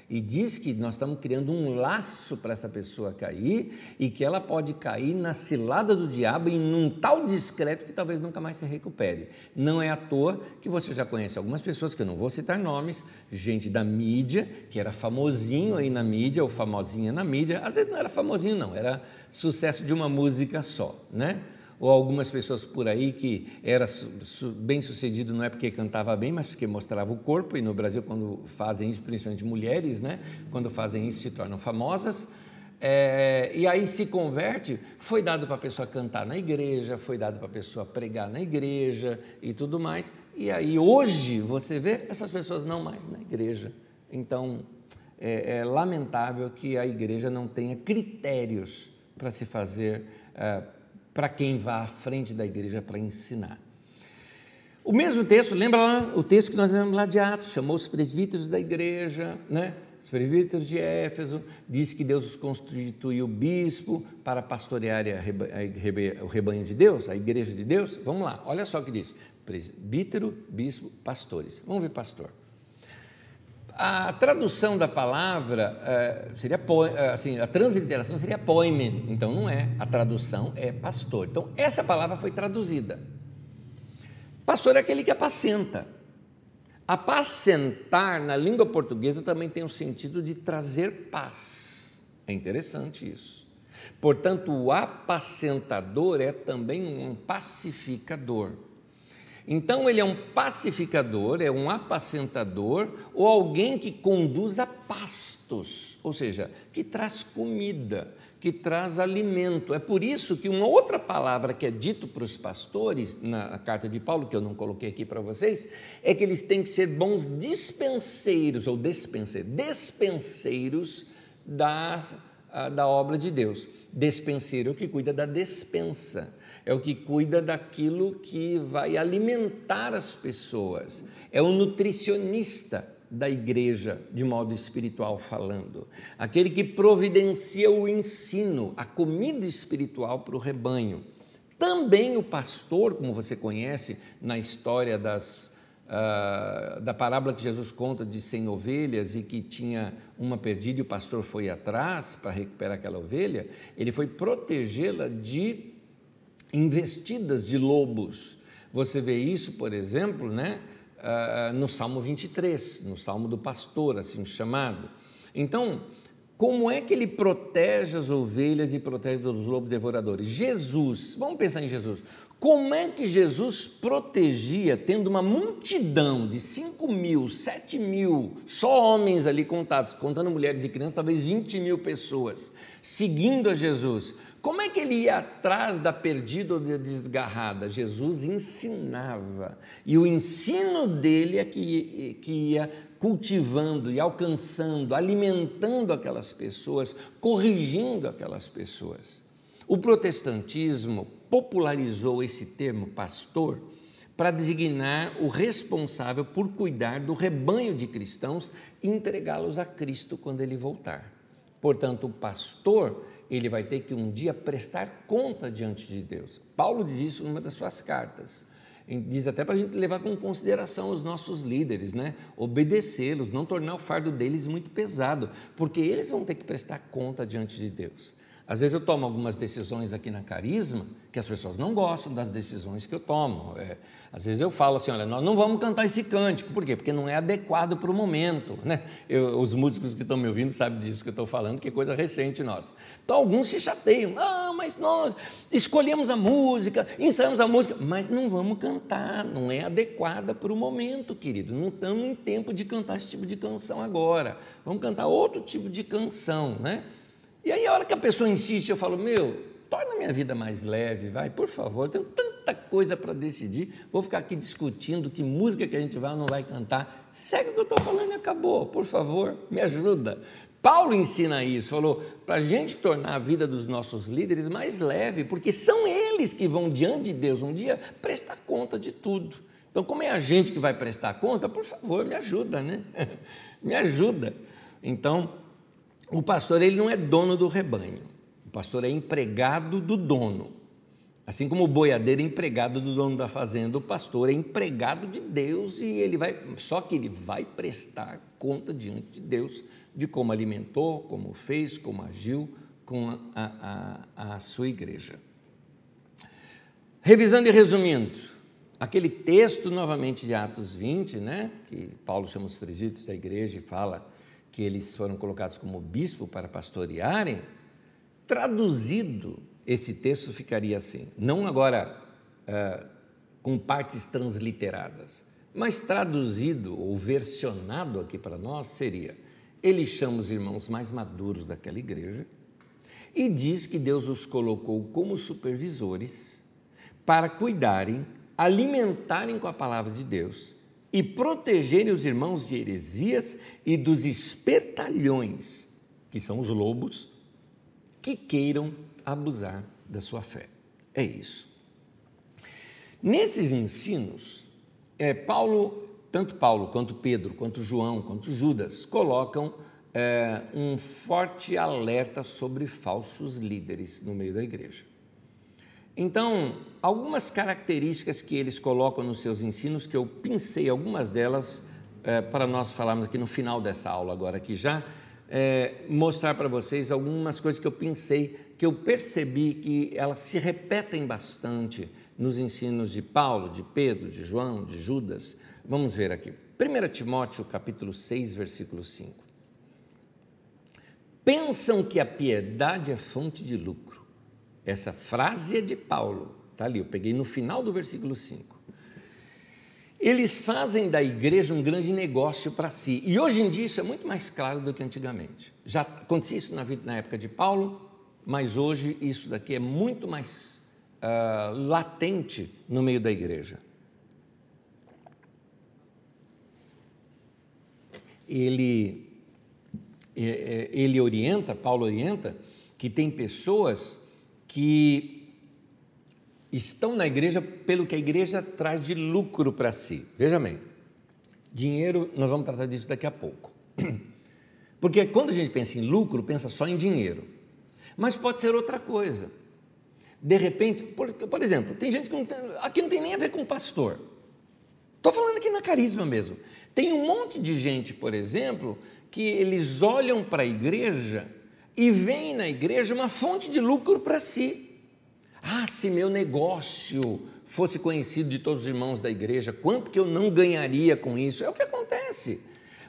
e diz que nós estamos criando um laço para essa pessoa cair e que ela pode cair na cilada do diabo em um tal discreto que talvez nunca mais se recupere. Não é à toa que você já conhece algumas pessoas, que eu não vou citar nomes, gente da mídia, que era famosinho aí na mídia ou famosinha na mídia, às vezes não era famosinho não, era sucesso de uma música só, né? Ou algumas pessoas por aí que era bem sucedido não é porque cantava bem, mas porque mostrava o corpo, e no Brasil quando fazem isso, principalmente mulheres, né? quando fazem isso se tornam famosas, é, e aí se converte, foi dado para a pessoa cantar na igreja, foi dado para a pessoa pregar na igreja e tudo mais, e aí hoje você vê essas pessoas não mais na igreja, então é, é lamentável que a igreja não tenha critérios para se fazer é, para quem vá à frente da igreja para ensinar. O mesmo texto, lembra lá o texto que nós lemos lá de Atos, chamou os presbíteros da igreja, né? Os presbíteros de Éfeso, disse que Deus os constituiu bispo para pastorear o rebanho de Deus, a igreja de Deus. Vamos lá, olha só o que diz: presbítero, bispo, pastores. Vamos ver, pastor. A tradução da palavra é, seria é, assim, a transliteração seria poimen, então não é. A tradução é pastor. Então essa palavra foi traduzida. Pastor é aquele que apacenta. Apacentar na língua portuguesa também tem o sentido de trazer paz. É interessante isso. Portanto, o apacentador é também um pacificador. Então, ele é um pacificador, é um apacentador ou alguém que conduz a pastos, ou seja, que traz comida, que traz alimento. É por isso que uma outra palavra que é dito para os pastores na carta de Paulo, que eu não coloquei aqui para vocês, é que eles têm que ser bons dispenseiros ou despenseiros, despenseiros da, da obra de Deus. Despenseiro é que cuida da despensa é o que cuida daquilo que vai alimentar as pessoas, é o nutricionista da igreja, de modo espiritual falando, aquele que providencia o ensino, a comida espiritual para o rebanho. Também o pastor, como você conhece na história das, uh, da parábola que Jesus conta de 100 ovelhas e que tinha uma perdida e o pastor foi atrás para recuperar aquela ovelha, ele foi protegê-la de investidas de lobos. Você vê isso, por exemplo, né, ah, no Salmo 23, no Salmo do pastor, assim chamado. Então, como é que ele protege as ovelhas e protege dos lobos devoradores? Jesus, vamos pensar em Jesus. Como é que Jesus protegia, tendo uma multidão de 5 mil, 7 mil, só homens ali contados, contando mulheres e crianças, talvez 20 mil pessoas, seguindo a Jesus? Como é que ele ia atrás da perdida ou da desgarrada? Jesus ensinava. E o ensino dele é que, que ia cultivando e alcançando, alimentando aquelas pessoas, corrigindo aquelas pessoas. O protestantismo popularizou esse termo pastor para designar o responsável por cuidar do rebanho de cristãos e entregá-los a Cristo quando ele voltar. Portanto, o pastor, ele vai ter que um dia prestar conta diante de Deus. Paulo diz isso numa das suas cartas. Diz até para a gente levar com consideração os nossos líderes, né? obedecê-los, não tornar o fardo deles muito pesado, porque eles vão ter que prestar conta diante de Deus. Às vezes eu tomo algumas decisões aqui na Carisma que as pessoas não gostam das decisões que eu tomo. É, às vezes eu falo assim, olha, nós não vamos cantar esse cântico. Por quê? Porque não é adequado para o momento. Né? Eu, os músicos que estão me ouvindo sabem disso que eu estou falando, que é coisa recente nossa. Então alguns se chateiam. Ah, mas nós escolhemos a música, ensaiamos a música, mas não vamos cantar, não é adequada para o momento, querido. Não estamos em tempo de cantar esse tipo de canção agora. Vamos cantar outro tipo de canção, né? E aí, a hora que a pessoa insiste, eu falo: Meu, torna minha vida mais leve, vai, por favor, tenho tanta coisa para decidir, vou ficar aqui discutindo que música que a gente vai ou não vai cantar. Segue o que eu estou falando e acabou, por favor, me ajuda. Paulo ensina isso, falou para a gente tornar a vida dos nossos líderes mais leve, porque são eles que vão diante de Deus um dia prestar conta de tudo. Então, como é a gente que vai prestar conta, por favor, me ajuda, né? me ajuda. Então, o pastor ele não é dono do rebanho, o pastor é empregado do dono. Assim como o boiadeiro é empregado do dono da fazenda, o pastor é empregado de Deus e ele vai, só que ele vai prestar conta diante de Deus de como alimentou, como fez, como agiu com a, a, a sua igreja. Revisando e resumindo, aquele texto novamente de Atos 20, né, que Paulo chama os presídios da igreja e fala que eles foram colocados como bispo para pastorearem, traduzido, esse texto ficaria assim, não agora uh, com partes transliteradas, mas traduzido ou versionado aqui para nós seria: ele chama os irmãos mais maduros daquela igreja e diz que Deus os colocou como supervisores para cuidarem, alimentarem com a palavra de Deus e protegerem os irmãos de heresias e dos espertalhões, que são os lobos, que queiram abusar da sua fé. É isso. Nesses ensinos, é, Paulo, tanto Paulo quanto Pedro, quanto João, quanto Judas, colocam é, um forte alerta sobre falsos líderes no meio da igreja. Então, algumas características que eles colocam nos seus ensinos, que eu pensei algumas delas é, para nós falarmos aqui no final dessa aula, agora aqui já, é, mostrar para vocês algumas coisas que eu pensei, que eu percebi que elas se repetem bastante nos ensinos de Paulo, de Pedro, de João, de Judas. Vamos ver aqui. 1 Timóteo capítulo 6, versículo 5. Pensam que a piedade é fonte de lucro essa frase é de Paulo, está ali, eu peguei no final do versículo 5. Eles fazem da igreja um grande negócio para si. E hoje em dia isso é muito mais claro do que antigamente. Já acontecia isso na, na época de Paulo, mas hoje isso daqui é muito mais uh, latente no meio da igreja. Ele, é, é, ele orienta, Paulo orienta, que tem pessoas que estão na igreja pelo que a igreja traz de lucro para si. Veja bem, dinheiro, nós vamos tratar disso daqui a pouco. Porque quando a gente pensa em lucro, pensa só em dinheiro. Mas pode ser outra coisa. De repente, por, por exemplo, tem gente que não tem, aqui não tem nem a ver com pastor. Estou falando aqui na carisma mesmo. Tem um monte de gente, por exemplo, que eles olham para a igreja e vem na igreja uma fonte de lucro para si. Ah, se meu negócio fosse conhecido de todos os irmãos da igreja, quanto que eu não ganharia com isso? É o que acontece.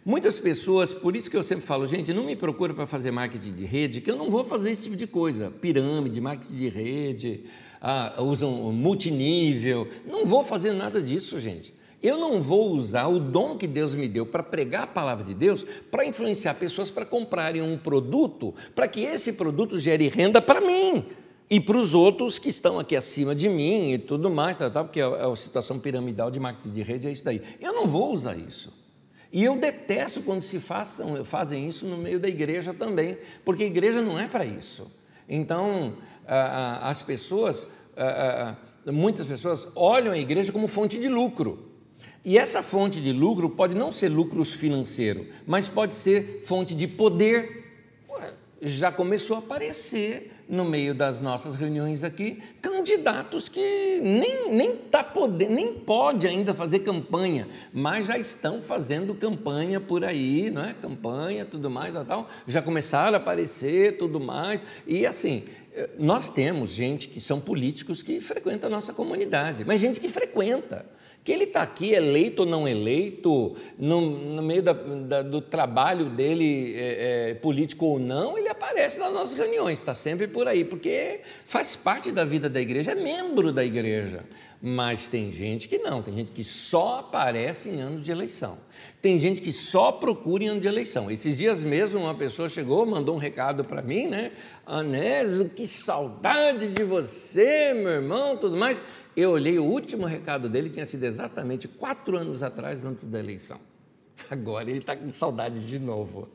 Muitas pessoas, por isso que eu sempre falo, gente, não me procura para fazer marketing de rede, que eu não vou fazer esse tipo de coisa, pirâmide, marketing de rede, ah, usam multinível, não vou fazer nada disso, gente. Eu não vou usar o dom que Deus me deu para pregar a palavra de Deus para influenciar pessoas para comprarem um produto, para que esse produto gere renda para mim e para os outros que estão aqui acima de mim e tudo mais, tá, tá, porque a, a situação piramidal de marketing de rede é isso daí. Eu não vou usar isso. E eu detesto quando se façam, fazem isso no meio da igreja também, porque a igreja não é para isso. Então, as pessoas, muitas pessoas olham a igreja como fonte de lucro. E essa fonte de lucro pode não ser lucros financeiro, mas pode ser fonte de poder. já começou a aparecer no meio das nossas reuniões aqui candidatos que nem, nem, tá podendo, nem pode ainda fazer campanha, mas já estão fazendo campanha por aí, não é? Campanha, tudo mais, tal, já começaram a aparecer, tudo mais. E assim, nós temos gente que são políticos que frequenta a nossa comunidade, mas gente que frequenta. Que ele está aqui, eleito ou não eleito, no, no meio da, da, do trabalho dele é, é, político ou não, ele aparece nas nossas reuniões, está sempre por aí, porque faz parte da vida da igreja, é membro da igreja. Mas tem gente que não, tem gente que só aparece em anos de eleição. Tem gente que só procura em ano de eleição. Esses dias mesmo, uma pessoa chegou, mandou um recado para mim, né? Anésio, que saudade de você, meu irmão, tudo mais. Eu olhei, o último recado dele tinha sido exatamente quatro anos atrás, antes da eleição. Agora ele está com saudade de novo.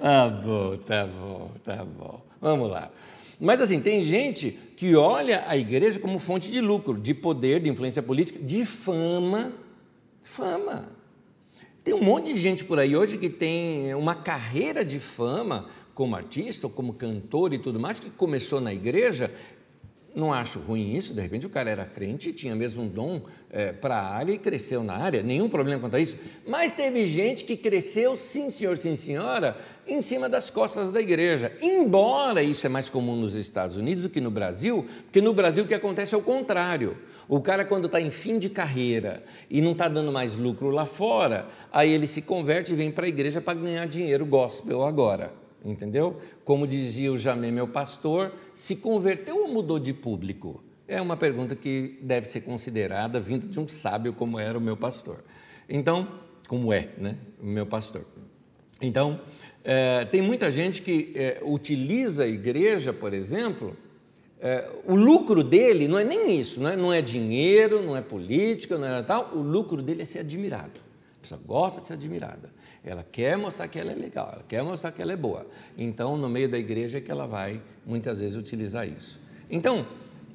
ah, bom, tá bom, tá bom. Vamos lá. Mas assim, tem gente que olha a igreja como fonte de lucro, de poder, de influência política, de fama. Fama. Tem um monte de gente por aí hoje que tem uma carreira de fama como artista, ou como cantor e tudo mais, que começou na igreja não acho ruim isso, de repente o cara era crente, tinha mesmo um dom é, para a área e cresceu na área, nenhum problema quanto a isso. Mas teve gente que cresceu, sim senhor, sim senhora, em cima das costas da igreja. Embora isso é mais comum nos Estados Unidos do que no Brasil, porque no Brasil o que acontece é o contrário. O cara, quando está em fim de carreira e não está dando mais lucro lá fora, aí ele se converte e vem para a igreja para ganhar dinheiro gospel agora entendeu? Como dizia o Jamé, meu pastor, se converteu ou mudou de público? É uma pergunta que deve ser considerada vinda de um sábio como era o meu pastor. Então, como é, né? O meu pastor. Então, é, tem muita gente que é, utiliza a igreja, por exemplo, é, o lucro dele não é nem isso, não é, não é dinheiro, não é política, não é tal, o lucro dele é ser admirado. A pessoa gosta de ser admirada. Ela quer mostrar que ela é legal, ela quer mostrar que ela é boa. Então, no meio da igreja é que ela vai muitas vezes utilizar isso. Então,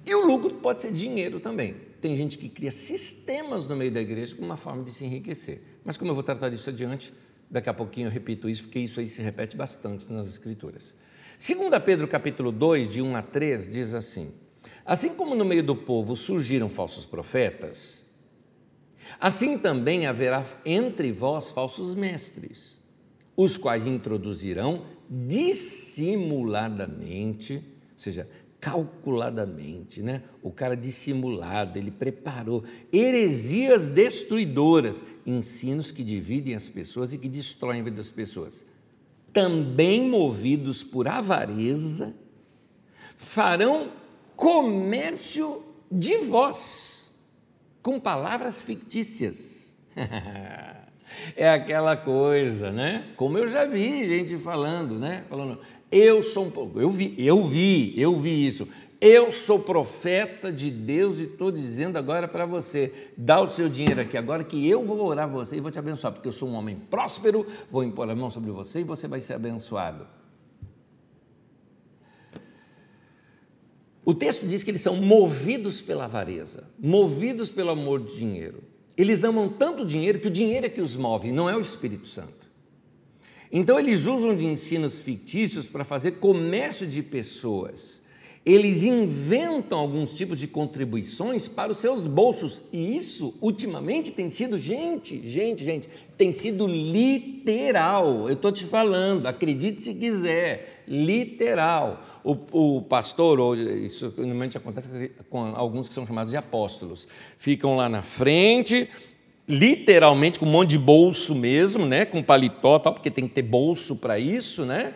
e o lucro pode ser dinheiro também. Tem gente que cria sistemas no meio da igreja como uma forma de se enriquecer. Mas como eu vou tratar disso adiante, daqui a pouquinho eu repito isso, porque isso aí se repete bastante nas escrituras. 2 Pedro capítulo 2, de 1 a 3, diz assim: Assim como no meio do povo surgiram falsos profetas, Assim também haverá entre vós falsos mestres, os quais introduzirão dissimuladamente, ou seja, calculadamente, né? O cara dissimulado, ele preparou heresias destruidoras, ensinos que dividem as pessoas e que destroem a vida das pessoas. Também movidos por avareza, farão comércio de vós com palavras fictícias. é aquela coisa, né? Como eu já vi gente falando, né? Falando, eu sou um pouco, eu vi, eu vi, eu vi isso. Eu sou profeta de Deus e estou dizendo agora para você: dá o seu dinheiro aqui agora que eu vou orar você e vou te abençoar, porque eu sou um homem próspero, vou impor a mão sobre você e você vai ser abençoado. O texto diz que eles são movidos pela avareza, movidos pelo amor de dinheiro. Eles amam tanto o dinheiro que o dinheiro é que os move, não é o Espírito Santo. Então eles usam de ensinos fictícios para fazer comércio de pessoas eles inventam alguns tipos de contribuições para os seus bolsos. E isso, ultimamente, tem sido, gente, gente, gente, tem sido literal. Eu estou te falando, acredite se quiser, literal. O, o pastor, ou isso normalmente acontece com alguns que são chamados de apóstolos, ficam lá na frente, literalmente com um monte de bolso mesmo, né, com paletó, tal, porque tem que ter bolso para isso, né?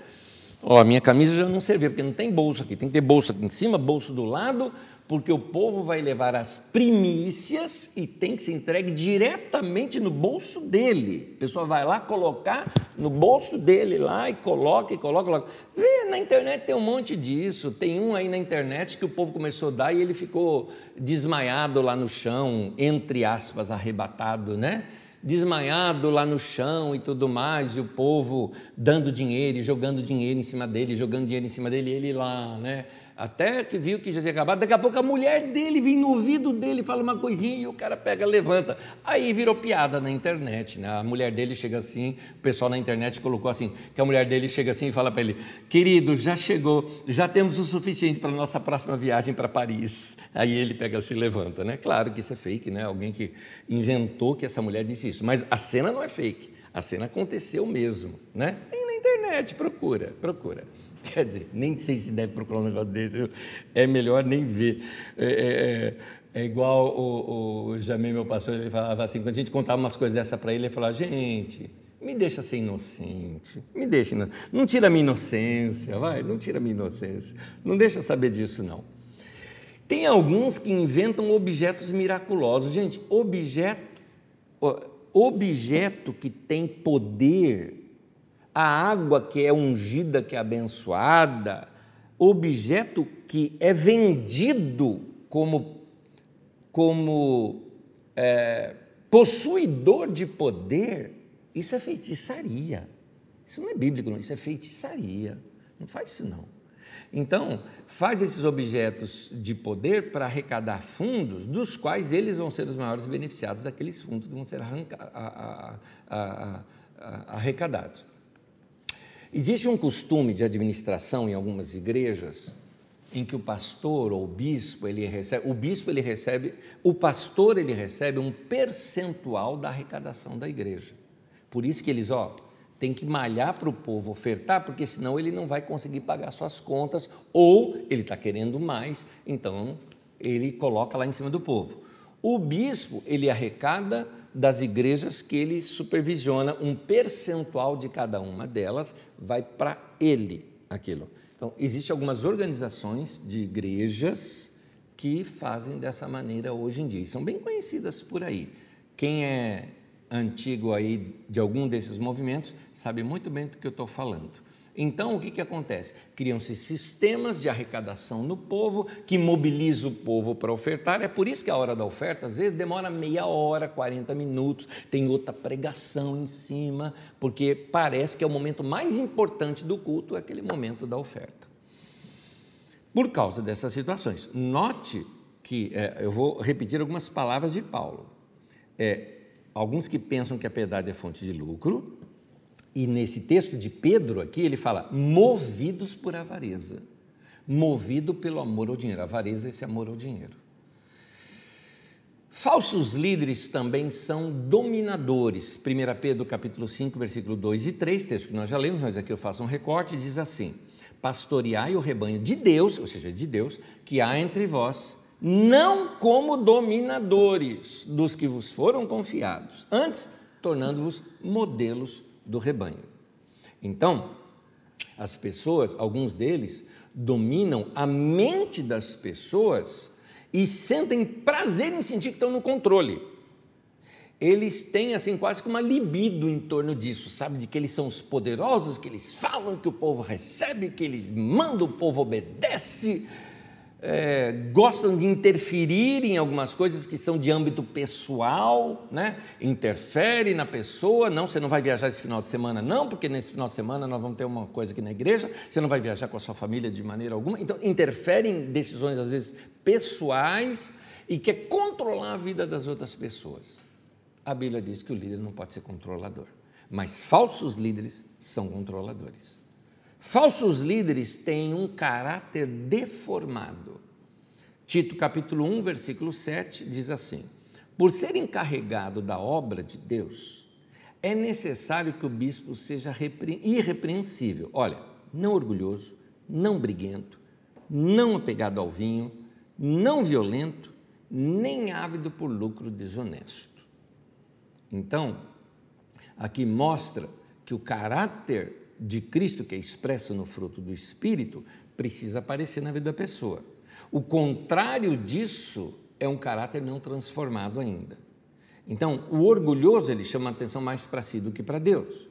Ó, a minha camisa já não serviu, porque não tem bolso aqui. Tem que ter bolso aqui em cima, bolso do lado, porque o povo vai levar as primícias e tem que ser entregue diretamente no bolso dele. A pessoa vai lá colocar no bolso dele lá e coloca e coloca, coloca. Vê, na internet tem um monte disso. Tem um aí na internet que o povo começou a dar e ele ficou desmaiado lá no chão, entre aspas, arrebatado, né? Desmanhado lá no chão e tudo mais, e o povo dando dinheiro e jogando dinheiro em cima dele, jogando dinheiro em cima dele, e ele lá, né, Até que viu que já tinha acabado. Daqui a pouco a mulher dele vem no ouvido dele, fala uma coisinha e o cara pega, levanta. Aí virou piada na internet. Né? A mulher dele chega assim, o pessoal na internet colocou assim: que a mulher dele chega assim e fala para ele: Querido, já chegou, já temos o suficiente para nossa próxima viagem para Paris. Aí ele pega se levanta. Né? Claro que isso é fake, né? alguém que inventou que essa mulher disse isso. Mas a cena não é fake, a cena aconteceu mesmo. Né? Tem na internet, procura, procura. Quer dizer, nem sei se deve procurar um negócio desse, é melhor nem ver. É, é, é, é igual o, o Jamé, meu pastor, ele falava assim, quando a gente contava umas coisas dessa para ele, ele falava, gente, me deixa ser inocente, me deixa, não tira minha inocência, vai, não tira minha inocência, não deixa eu saber disso não. Tem alguns que inventam objetos miraculosos. Gente, objeto, objeto que tem poder a água que é ungida, que é abençoada, objeto que é vendido como, como é, possuidor de poder, isso é feitiçaria. Isso não é bíblico, não. isso é feitiçaria. Não faz isso, não. Então, faz esses objetos de poder para arrecadar fundos, dos quais eles vão ser os maiores beneficiados daqueles fundos que vão ser arrecadados. Existe um costume de administração em algumas igrejas em que o pastor ou o bispo ele recebe, o bispo ele recebe, o pastor ele recebe um percentual da arrecadação da igreja. Por isso que eles, ó, tem que malhar para o povo ofertar, porque senão ele não vai conseguir pagar suas contas, ou ele está querendo mais, então ele coloca lá em cima do povo. O bispo, ele arrecada das igrejas que ele supervisiona, um percentual de cada uma delas vai para ele aquilo. Então, existem algumas organizações de igrejas que fazem dessa maneira hoje em dia, e são bem conhecidas por aí. Quem é antigo aí de algum desses movimentos sabe muito bem do que eu estou falando. Então, o que, que acontece? Criam-se sistemas de arrecadação no povo, que mobiliza o povo para ofertar. É por isso que a hora da oferta, às vezes, demora meia hora, 40 minutos, tem outra pregação em cima, porque parece que é o momento mais importante do culto, é aquele momento da oferta. Por causa dessas situações, note que, é, eu vou repetir algumas palavras de Paulo. É, alguns que pensam que a piedade é fonte de lucro, e nesse texto de Pedro aqui, ele fala: movidos por avareza, movido pelo amor ao dinheiro. Avareza é esse amor ao dinheiro. Falsos líderes também são dominadores. 1 Pedro capítulo 5, versículo 2 e 3, texto que nós já lemos, mas aqui eu faço um recorte, diz assim: Pastoreai o rebanho de Deus, ou seja, de Deus, que há entre vós, não como dominadores dos que vos foram confiados, antes tornando-vos modelos do rebanho. Então, as pessoas, alguns deles, dominam a mente das pessoas e sentem prazer em sentir que estão no controle. Eles têm assim quase que uma libido em torno disso, sabe? De que eles são os poderosos, que eles falam que o povo recebe, que eles mandam, o povo obedece é, gostam de interferir em algumas coisas que são de âmbito pessoal, né? interfere na pessoa, não, você não vai viajar esse final de semana, não, porque nesse final de semana nós vamos ter uma coisa aqui na igreja, você não vai viajar com a sua família de maneira alguma, então interfere em decisões às vezes pessoais e quer controlar a vida das outras pessoas. A Bíblia diz que o líder não pode ser controlador, mas falsos líderes são controladores. Falsos líderes têm um caráter deformado. Tito capítulo 1, versículo 7 diz assim: Por ser encarregado da obra de Deus, é necessário que o bispo seja irrepreensível. Olha, não orgulhoso, não briguento, não apegado ao vinho, não violento, nem ávido por lucro desonesto. Então, aqui mostra que o caráter de Cristo, que é expresso no fruto do Espírito, precisa aparecer na vida da pessoa. O contrário disso é um caráter não transformado ainda. Então, o orgulhoso ele chama a atenção mais para si do que para Deus.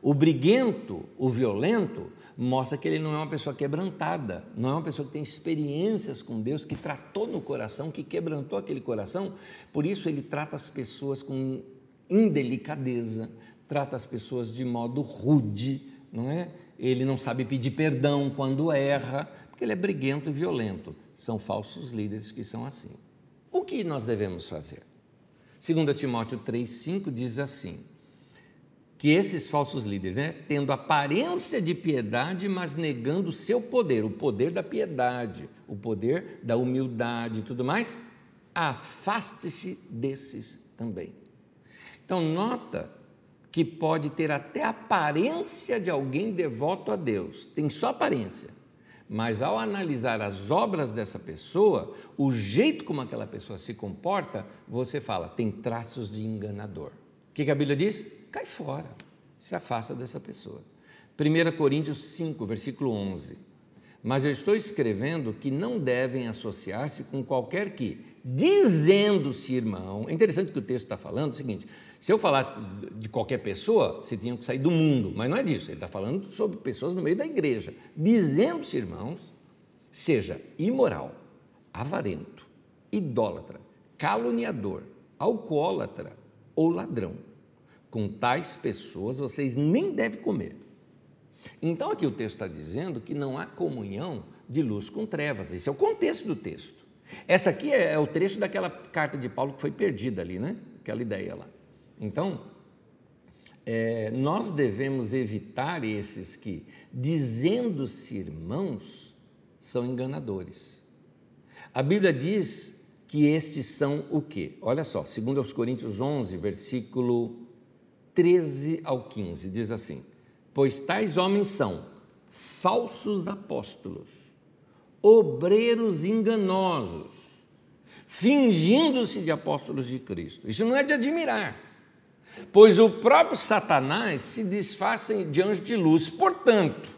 O briguento, o violento, mostra que ele não é uma pessoa quebrantada, não é uma pessoa que tem experiências com Deus, que tratou no coração, que quebrantou aquele coração, por isso ele trata as pessoas com indelicadeza, trata as pessoas de modo rude, não é? Ele não sabe pedir perdão quando erra, porque ele é briguento e violento. São falsos líderes que são assim. O que nós devemos fazer? 2 Timóteo 3,5 diz assim: que esses falsos líderes, né, tendo aparência de piedade, mas negando o seu poder, o poder da piedade, o poder da humildade e tudo mais, afaste-se desses também. Então, nota que pode ter até aparência de alguém devoto a Deus, tem só aparência, mas ao analisar as obras dessa pessoa, o jeito como aquela pessoa se comporta, você fala, tem traços de enganador. O que a Bíblia diz? cai fora, se afasta dessa pessoa. 1 Coríntios 5, versículo 11. Mas eu estou escrevendo que não devem associar-se com qualquer que, dizendo-se irmão. É interessante que o texto está falando o seguinte: se eu falasse de qualquer pessoa, você tinha que sair do mundo, mas não é disso, ele está falando sobre pessoas no meio da igreja. Dizendo-se irmãos, seja imoral, avarento, idólatra, caluniador, alcoólatra ou ladrão com tais pessoas vocês nem devem comer. Então aqui o texto está dizendo que não há comunhão de luz com trevas. Esse é o contexto do texto. Essa aqui é, é o trecho daquela carta de Paulo que foi perdida ali, né? Aquela ideia lá. Então, é, nós devemos evitar esses que, dizendo-se irmãos, são enganadores. A Bíblia diz que estes são o quê? Olha só, segundo aos Coríntios 11, versículo 13 ao 15, diz assim: Pois tais homens são falsos apóstolos, obreiros enganosos, fingindo-se de apóstolos de Cristo. Isso não é de admirar, pois o próprio Satanás se disfarça de anjo de luz. Portanto,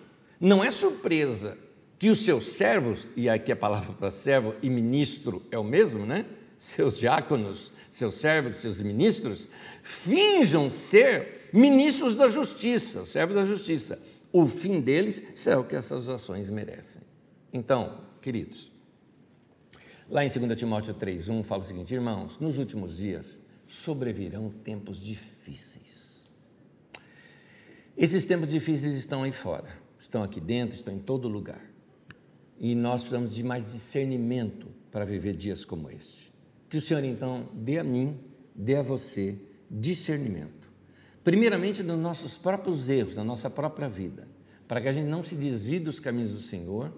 não é surpresa que os seus servos, e aqui a palavra para servo e ministro é o mesmo, né? Seus diáconos seus servos, seus ministros, finjam ser ministros da justiça, servos da justiça. O fim deles será o que essas ações merecem. Então, queridos, lá em 2 Timóteo 3,1 fala o seguinte: irmãos, nos últimos dias sobrevirão tempos difíceis. Esses tempos difíceis estão aí fora, estão aqui dentro, estão em todo lugar. E nós precisamos de mais discernimento para viver dias como este. Que o Senhor então dê a mim, dê a você discernimento. Primeiramente dos nossos próprios erros, da nossa própria vida, para que a gente não se desvie dos caminhos do Senhor.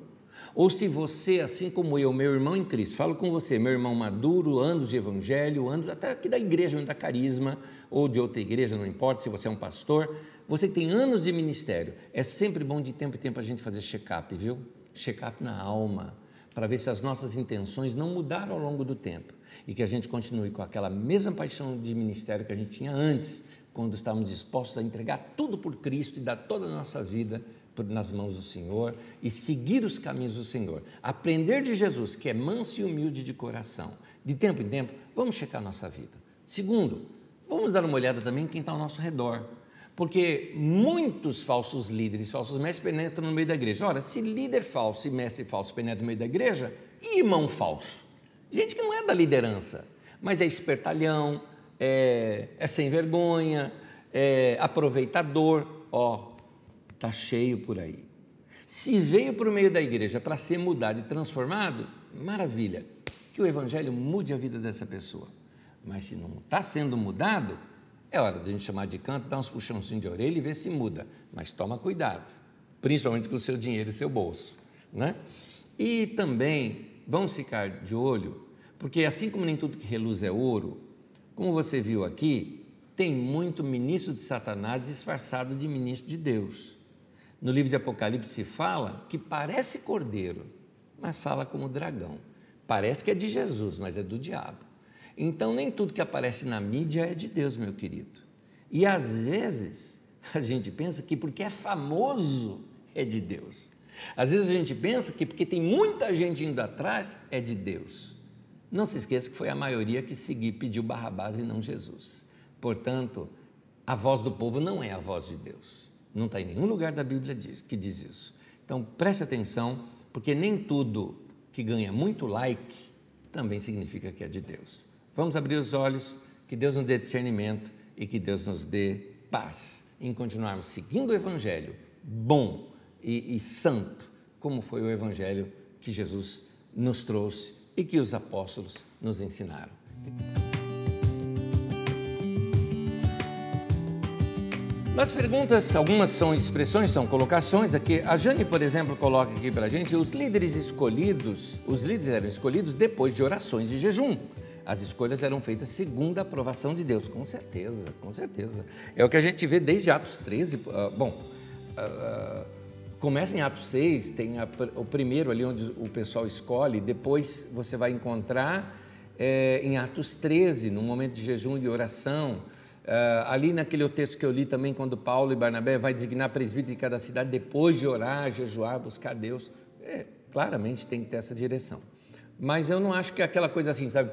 Ou se você, assim como eu, meu irmão em Cristo, falo com você, meu irmão maduro, anos de evangelho, anos até aqui da igreja, da carisma, ou de outra igreja, não importa se você é um pastor, você tem anos de ministério, é sempre bom de tempo em tempo a gente fazer check-up, viu? Check-up na alma, para ver se as nossas intenções não mudaram ao longo do tempo e que a gente continue com aquela mesma paixão de ministério que a gente tinha antes, quando estávamos dispostos a entregar tudo por Cristo e dar toda a nossa vida nas mãos do Senhor e seguir os caminhos do Senhor. Aprender de Jesus, que é manso e humilde de coração. De tempo em tempo, vamos checar a nossa vida. Segundo, vamos dar uma olhada também em quem está ao nosso redor. Porque muitos falsos líderes, falsos mestres penetram no meio da igreja. Ora, se líder falso e mestre falso penetram no meio da igreja, e irmão falso? Gente que não é da liderança, mas é espertalhão, é, é sem vergonha, é aproveitador, ó, tá cheio por aí. Se veio para o meio da igreja para ser mudado e transformado, maravilha, que o evangelho mude a vida dessa pessoa. Mas se não está sendo mudado, é hora de a gente chamar de canto, dar uns puxãozinhos de orelha e ver se muda. Mas toma cuidado, principalmente com o seu dinheiro e seu bolso. Né? E também vamos ficar de olho, porque assim como nem tudo que reluz é ouro, como você viu aqui, tem muito ministro de Satanás disfarçado de ministro de Deus. No livro de Apocalipse se fala que parece cordeiro, mas fala como dragão. Parece que é de Jesus, mas é do diabo. Então, nem tudo que aparece na mídia é de Deus, meu querido. E às vezes a gente pensa que porque é famoso é de Deus. Às vezes a gente pensa que porque tem muita gente indo atrás é de Deus. Não se esqueça que foi a maioria que seguiu, pediu Barrabás e não Jesus. Portanto, a voz do povo não é a voz de Deus. Não está em nenhum lugar da Bíblia que diz isso. Então preste atenção, porque nem tudo que ganha muito like também significa que é de Deus. Vamos abrir os olhos, que Deus nos dê discernimento e que Deus nos dê paz em continuarmos seguindo o Evangelho bom e, e santo, como foi o evangelho que Jesus nos trouxe e que os apóstolos nos ensinaram. Nas perguntas, algumas são expressões, são colocações aqui. A Jane, por exemplo, coloca aqui para a gente: os líderes escolhidos, os líderes eram escolhidos depois de orações de jejum. As escolhas eram feitas segundo a aprovação de Deus, com certeza, com certeza. É o que a gente vê desde Atos 13. Uh, ah, bom, uh, começa em Atos 6, tem a, o primeiro ali onde o pessoal escolhe, depois você vai encontrar é, em Atos 13, no momento de jejum e oração. Uh, ali naquele texto que eu li também, quando Paulo e Barnabé vai designar presbítero de cada cidade, depois de orar, jejuar, buscar Deus, é, claramente tem que ter essa direção. Mas eu não acho que é aquela coisa assim, sabe?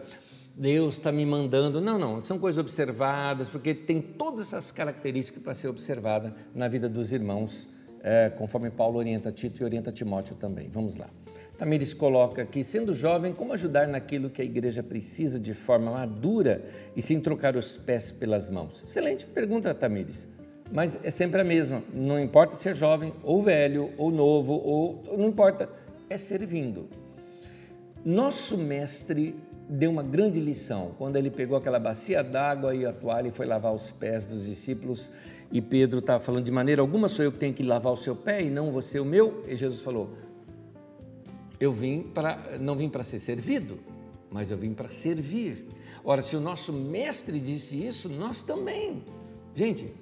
Deus está me mandando. Não, não, são coisas observadas, porque tem todas essas características para ser observada na vida dos irmãos, é, conforme Paulo orienta Tito e orienta Timóteo também. Vamos lá. Tamires coloca aqui, sendo jovem, como ajudar naquilo que a igreja precisa de forma madura e sem trocar os pés pelas mãos? Excelente pergunta, Tamires. Mas é sempre a mesma, não importa se é jovem, ou velho, ou novo, ou não importa, é servindo. Nosso mestre deu uma grande lição quando ele pegou aquela bacia d'água e a toalha e foi lavar os pés dos discípulos. E Pedro estava falando: de maneira alguma sou eu que tenho que lavar o seu pé e não você o meu. E Jesus falou: eu vim para não vim para ser servido, mas eu vim para servir. Ora, se o nosso mestre disse isso, nós também. Gente,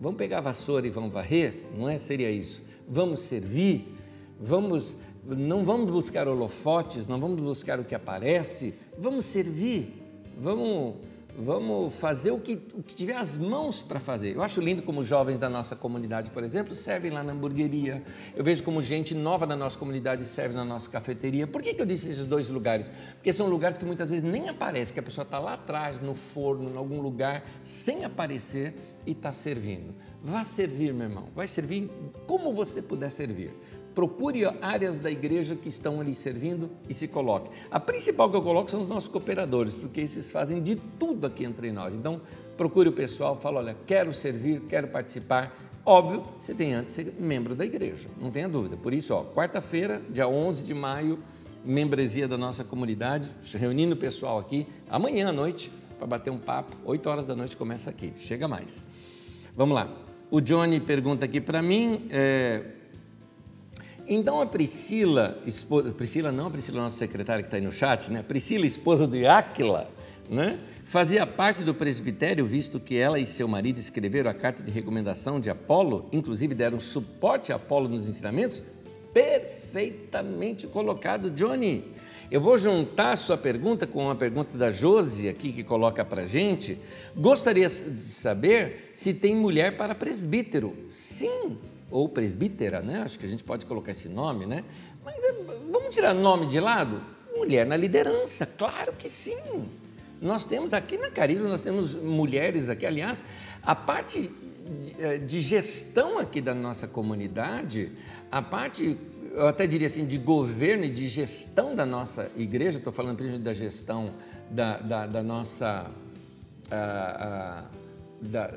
vamos pegar a vassoura e vamos varrer? Não é? Seria isso. Vamos servir, vamos não vamos buscar holofotes, não vamos buscar o que aparece, vamos servir, vamos vamos fazer o que, o que tiver as mãos para fazer. Eu acho lindo como jovens da nossa comunidade, por exemplo, servem lá na hamburgueria. Eu vejo como gente nova da nossa comunidade serve na nossa cafeteria. Por que, que eu disse esses dois lugares? Porque são lugares que muitas vezes nem aparece, que a pessoa está lá atrás, no forno, em algum lugar, sem aparecer e está servindo. Vá servir, meu irmão. Vai servir como você puder servir procure áreas da igreja que estão ali servindo e se coloque. A principal que eu coloco são os nossos cooperadores, porque esses fazem de tudo aqui entre nós. Então, procure o pessoal, fala, olha, quero servir, quero participar. Óbvio, você tem antes ser membro da igreja, não tenha dúvida. Por isso, quarta-feira, dia 11 de maio, membresia da nossa comunidade, reunindo o pessoal aqui, amanhã à noite, para bater um papo, 8 horas da noite começa aqui, chega mais. Vamos lá. O Johnny pergunta aqui para mim, é, então a Priscila, esposa, Priscila não, a Priscila nossa secretária que está aí no chat, né? Priscila, esposa do Áquila, né? fazia parte do presbitério, visto que ela e seu marido escreveram a carta de recomendação de Apolo, inclusive deram suporte a Apolo nos ensinamentos? Perfeitamente colocado, Johnny. Eu vou juntar a sua pergunta com uma pergunta da Josi aqui que coloca para gente. Gostaria de saber se tem mulher para presbítero. Sim, ou presbítera, né? Acho que a gente pode colocar esse nome, né? Mas é, vamos tirar nome de lado? Mulher na liderança, claro que sim. Nós temos aqui na Carisma, nós temos mulheres aqui, aliás, a parte eh, de gestão aqui da nossa comunidade, a parte, eu até diria assim, de governo e de gestão da nossa igreja, estou falando principalmente da gestão da, da, da nossa. A, a, da,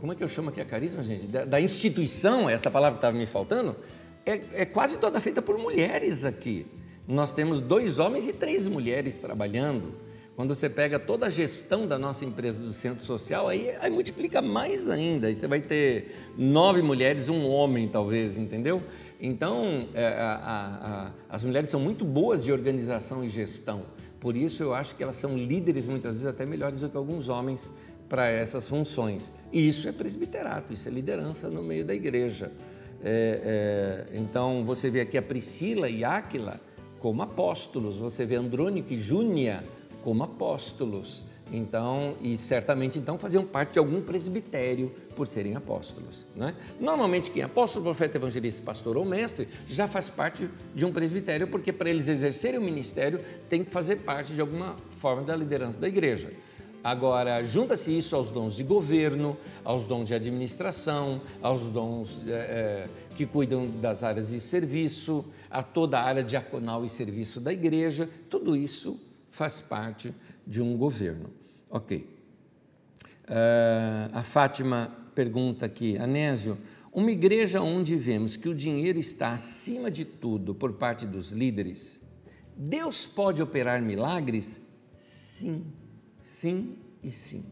como é que eu chamo aqui a carisma, gente? Da, da instituição, essa palavra que estava me faltando, é, é quase toda feita por mulheres aqui. Nós temos dois homens e três mulheres trabalhando. Quando você pega toda a gestão da nossa empresa do centro social, aí, aí multiplica mais ainda. Aí você vai ter nove mulheres, um homem, talvez, entendeu? Então, é, a, a, as mulheres são muito boas de organização e gestão. Por isso, eu acho que elas são líderes, muitas vezes até melhores do que alguns homens para essas funções. E isso é presbiterato, isso é liderança no meio da igreja. É, é, então você vê aqui a Priscila e Áquila como apóstolos, você vê Andrônico e Júnia como apóstolos. Então, e certamente então faziam parte de algum presbitério por serem apóstolos. Né? Normalmente, quem é apóstolo, profeta, evangelista, pastor ou mestre já faz parte de um presbitério, porque para eles exercerem o ministério tem que fazer parte de alguma forma da liderança da igreja. Agora, junta-se isso aos dons de governo, aos dons de administração, aos dons é, é, que cuidam das áreas de serviço, a toda a área diaconal e serviço da igreja, tudo isso faz parte de um governo. Ok. Uh, a Fátima pergunta aqui, Anésio, Uma igreja onde vemos que o dinheiro está acima de tudo por parte dos líderes, Deus pode operar milagres? Sim, sim e sim.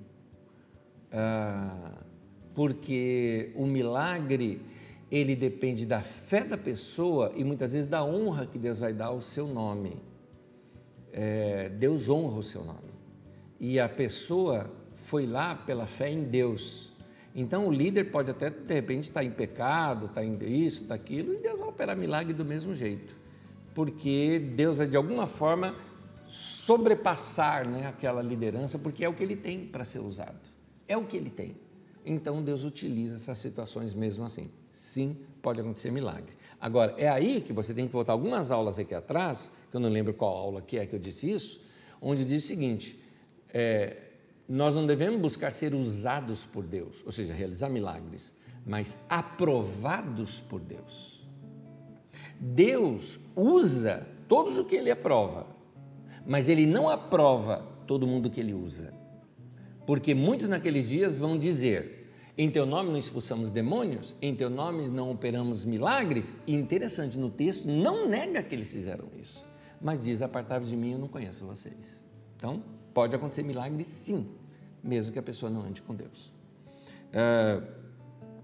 Ah, porque o milagre ele depende da fé da pessoa e muitas vezes da honra que Deus vai dar ao seu nome. É, Deus honra o seu nome e a pessoa foi lá pela fé em Deus. Então o líder pode até de repente estar em pecado, estar em isso, estar aquilo, e Deus vai operar milagre do mesmo jeito, porque Deus vai de alguma forma sobrepassar né, aquela liderança, porque é o que ele tem para ser usado, é o que ele tem. Então Deus utiliza essas situações mesmo assim. Sim, pode acontecer milagre. Agora, é aí que você tem que voltar algumas aulas aqui atrás, que eu não lembro qual aula que é que eu disse isso, onde diz o seguinte: é, nós não devemos buscar ser usados por Deus, ou seja, realizar milagres, mas aprovados por Deus. Deus usa todos o que ele aprova, mas ele não aprova todo mundo que ele usa. Porque muitos naqueles dias vão dizer: em teu nome não expulsamos demônios, em teu nome não operamos milagres. E interessante, no texto não nega que eles fizeram isso, mas diz: apartai de mim, eu não conheço vocês. Então, pode acontecer milagre sim, mesmo que a pessoa não ande com Deus. Uh,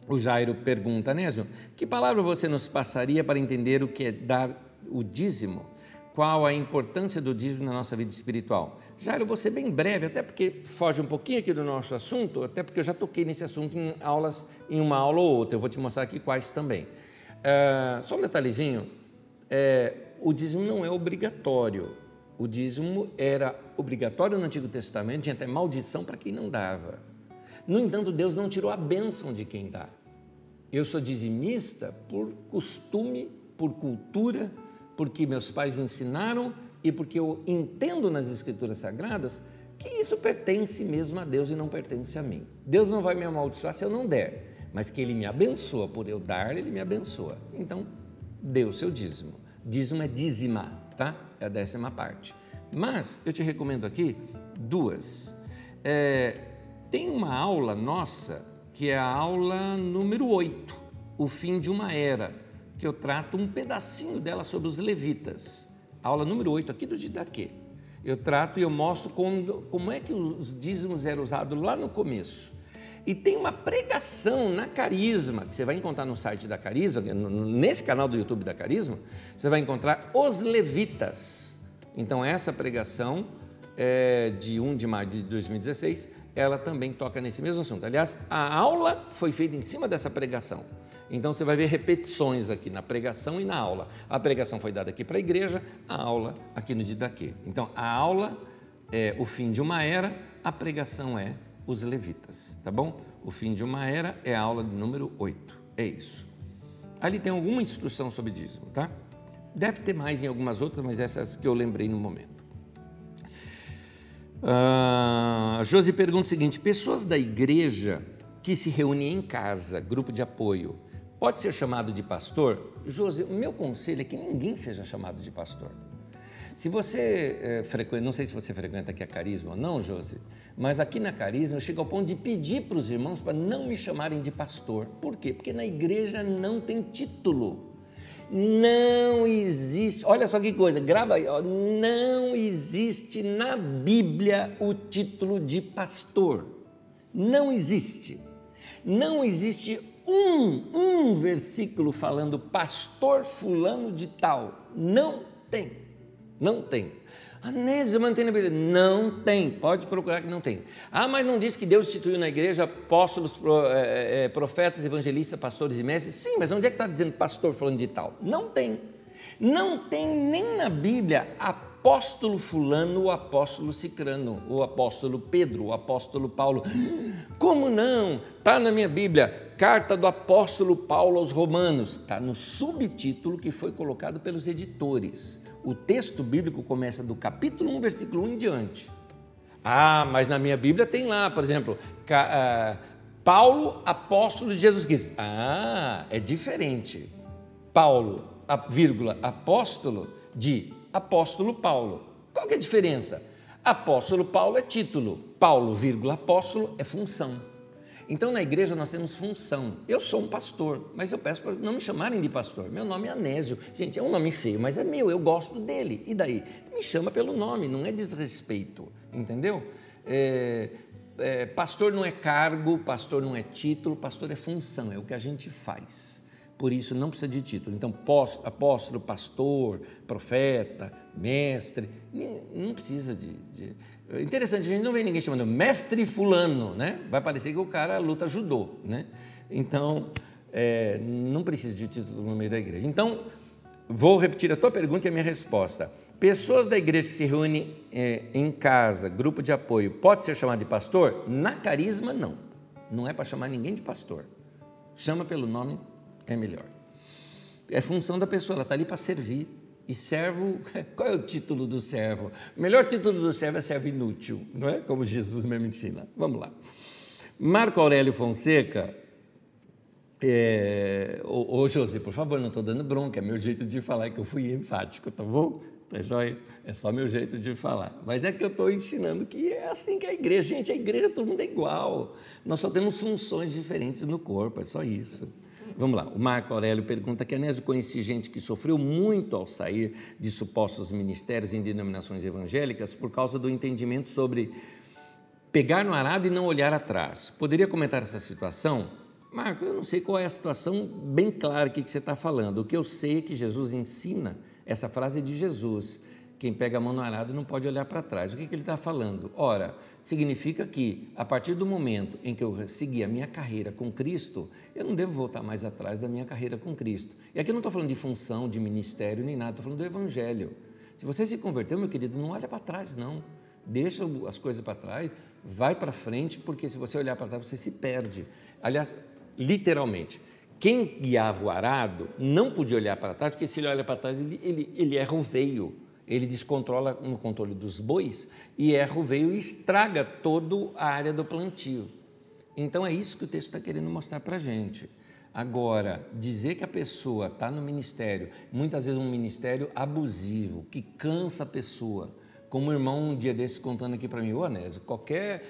o Jairo pergunta, Nésio, que palavra você nos passaria para entender o que é dar o dízimo? Qual a importância do dízimo na nossa vida espiritual. Jairo, vou ser bem breve, até porque foge um pouquinho aqui do nosso assunto, até porque eu já toquei nesse assunto em aulas, em uma aula ou outra. Eu vou te mostrar aqui quais também. Uh, só um detalhezinho: é, o dízimo não é obrigatório. O dízimo era obrigatório no Antigo Testamento, tinha até maldição para quem não dava. No entanto, Deus não tirou a bênção de quem dá. Eu sou dizimista por costume, por cultura, porque meus pais ensinaram e porque eu entendo nas Escrituras Sagradas que isso pertence mesmo a Deus e não pertence a mim. Deus não vai me amaldiçoar se eu não der, mas que Ele me abençoa por eu dar, Ele me abençoa. Então, dê o seu dízimo. Dízimo é dízima, tá? É a décima parte. Mas eu te recomendo aqui duas. É, tem uma aula nossa que é a aula número 8, o fim de uma era que eu trato um pedacinho dela sobre os levitas. Aula número 8 aqui do Didaquê. Eu trato e eu mostro como, como é que os dízimos eram usados lá no começo. E tem uma pregação na Carisma, que você vai encontrar no site da Carisma, nesse canal do YouTube da Carisma, você vai encontrar os levitas. Então, essa pregação é de 1 de maio de 2016, ela também toca nesse mesmo assunto. Aliás, a aula foi feita em cima dessa pregação. Então você vai ver repetições aqui na pregação e na aula. A pregação foi dada aqui para a igreja, a aula aqui no Didaquê. Então a aula é o fim de uma era, a pregação é os levitas, tá bom? O fim de uma era é a aula número 8. É isso. Ali tem alguma instrução sobre dízimo, tá? Deve ter mais em algumas outras, mas essas que eu lembrei no momento. Ah, Josi pergunta o seguinte: pessoas da igreja que se reúnem em casa, grupo de apoio, Pode ser chamado de pastor? José, o meu conselho é que ninguém seja chamado de pastor. Se você é, frequenta, não sei se você frequenta aqui a Carisma ou não, José, mas aqui na Carisma eu chego ao ponto de pedir para os irmãos para não me chamarem de pastor. Por quê? Porque na igreja não tem título. Não existe, olha só que coisa, grava aí, ó, não existe na Bíblia o título de pastor. Não existe. Não existe um, um versículo falando pastor fulano de tal. Não tem. Não tem. Anésio mantém na Bíblia. Não tem. Pode procurar que não tem. Ah, mas não diz que Deus instituiu na igreja apóstolos, é, é, profetas, evangelistas, pastores e mestres? Sim, mas onde é que está dizendo pastor fulano de tal? Não tem. Não tem nem na Bíblia apóstolo fulano, o apóstolo cicrano, o apóstolo Pedro, o apóstolo Paulo. Como não? Está na minha Bíblia, carta do apóstolo Paulo aos Romanos, está no subtítulo que foi colocado pelos editores. O texto bíblico começa do capítulo 1, versículo 1 em diante. Ah, mas na minha Bíblia tem lá, por exemplo, ah, Paulo, apóstolo de Jesus Cristo. Ah, é diferente. Paulo, vírgula, apóstolo de apóstolo Paulo. Qual que é a diferença? Apóstolo Paulo é título, Paulo, vírgula, apóstolo é função. Então, na igreja nós temos função. Eu sou um pastor, mas eu peço para não me chamarem de pastor. Meu nome é Anésio. Gente, é um nome feio, mas é meu, eu gosto dele. E daí? Me chama pelo nome, não é desrespeito, entendeu? É, é, pastor não é cargo, pastor não é título, pastor é função, é o que a gente faz. Por isso não precisa de título. Então, apóstolo, pastor, profeta, mestre, não precisa de, de Interessante, a gente não vê ninguém chamando mestre fulano, né? Vai parecer que o cara luta judô, né? Então, é, não precisa de título no meio da igreja. Então, vou repetir a tua pergunta e a minha resposta. Pessoas da igreja que se reúnem é, em casa, grupo de apoio, pode ser chamado de pastor? Na carisma, não. Não é para chamar ninguém de pastor. Chama pelo nome, é melhor. É função da pessoa, ela está ali para servir. E servo, qual é o título do servo? O melhor título do servo é servo inútil, não é? Como Jesus mesmo ensina. Vamos lá. Marco Aurélio Fonseca, é, ô, ô José, por favor, não estou dando bronca, é meu jeito de falar que eu fui enfático, tá bom? Tá joia? É só meu jeito de falar. Mas é que eu estou ensinando que é assim que é a igreja. Gente, a igreja todo mundo é igual. Nós só temos funções diferentes no corpo, é só isso. Vamos lá, o Marco Aurélio pergunta que Anésio conheci gente que sofreu muito ao sair de supostos ministérios em denominações evangélicas por causa do entendimento sobre pegar no arado e não olhar atrás. Poderia comentar essa situação? Marco, eu não sei qual é a situação bem clara que você está falando. O que eu sei é que Jesus ensina, essa frase é de Jesus, quem pega a mão no arado não pode olhar para trás. O que, que ele está falando? Ora, significa que a partir do momento em que eu segui a minha carreira com Cristo, eu não devo voltar mais atrás da minha carreira com Cristo. E aqui eu não estou falando de função, de ministério, nem nada, estou falando do Evangelho. Se você se converteu, meu querido, não olha para trás, não. Deixa as coisas para trás, vai para frente, porque se você olhar para trás, você se perde. Aliás, literalmente, quem guiava o arado não podia olhar para trás, porque se ele olha para trás, ele, ele, ele erra o veio ele descontrola no controle dos bois e erra o veio e estraga toda a área do plantio. Então é isso que o texto está querendo mostrar para a gente. Agora, dizer que a pessoa está no ministério, muitas vezes um ministério abusivo, que cansa a pessoa, como o irmão um dia desses contando aqui para mim, ô Anésio, qualquer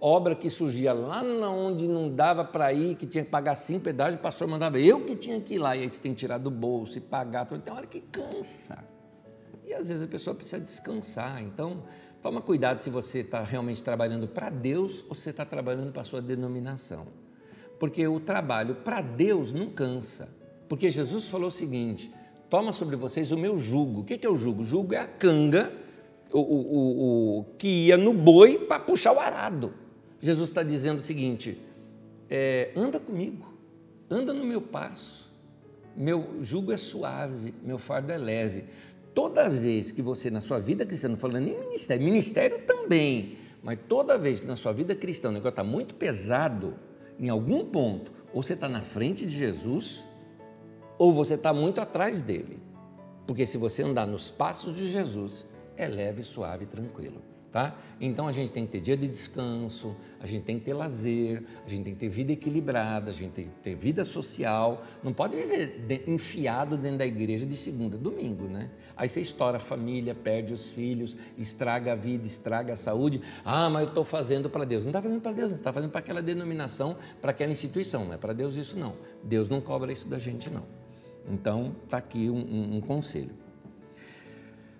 obra que surgia lá onde não dava para ir, que tinha que pagar cinco pedágios, o pastor mandava eu que tinha que ir lá, e aí você tem que tirar do bolso e pagar, tem hora que cansa. E às vezes a pessoa precisa descansar. Então, toma cuidado se você está realmente trabalhando para Deus ou se está trabalhando para a sua denominação. Porque o trabalho para Deus não cansa. Porque Jesus falou o seguinte: toma sobre vocês o meu jugo. O que é o jugo? O jugo é a canga o, o, o que ia no boi para puxar o arado. Jesus está dizendo o seguinte: é, anda comigo, anda no meu passo. Meu jugo é suave, meu fardo é leve toda vez que você, na sua vida cristã, não falando nem ministério, ministério também, mas toda vez que na sua vida cristã o negócio está muito pesado, em algum ponto, ou você está na frente de Jesus, ou você está muito atrás dele. Porque se você andar nos passos de Jesus, é leve, suave e tranquilo tá? Então a gente tem que ter dia de descanso, a gente tem que ter lazer, a gente tem que ter vida equilibrada, a gente tem que ter vida social. Não pode viver enfiado dentro da igreja de segunda a domingo, né? Aí você estoura a família, perde os filhos, estraga a vida, estraga a saúde. Ah, mas eu estou fazendo para Deus. Não está fazendo para Deus, está fazendo para aquela denominação, para aquela instituição. Não é para Deus isso não. Deus não cobra isso da gente não. Então, está aqui um, um, um conselho.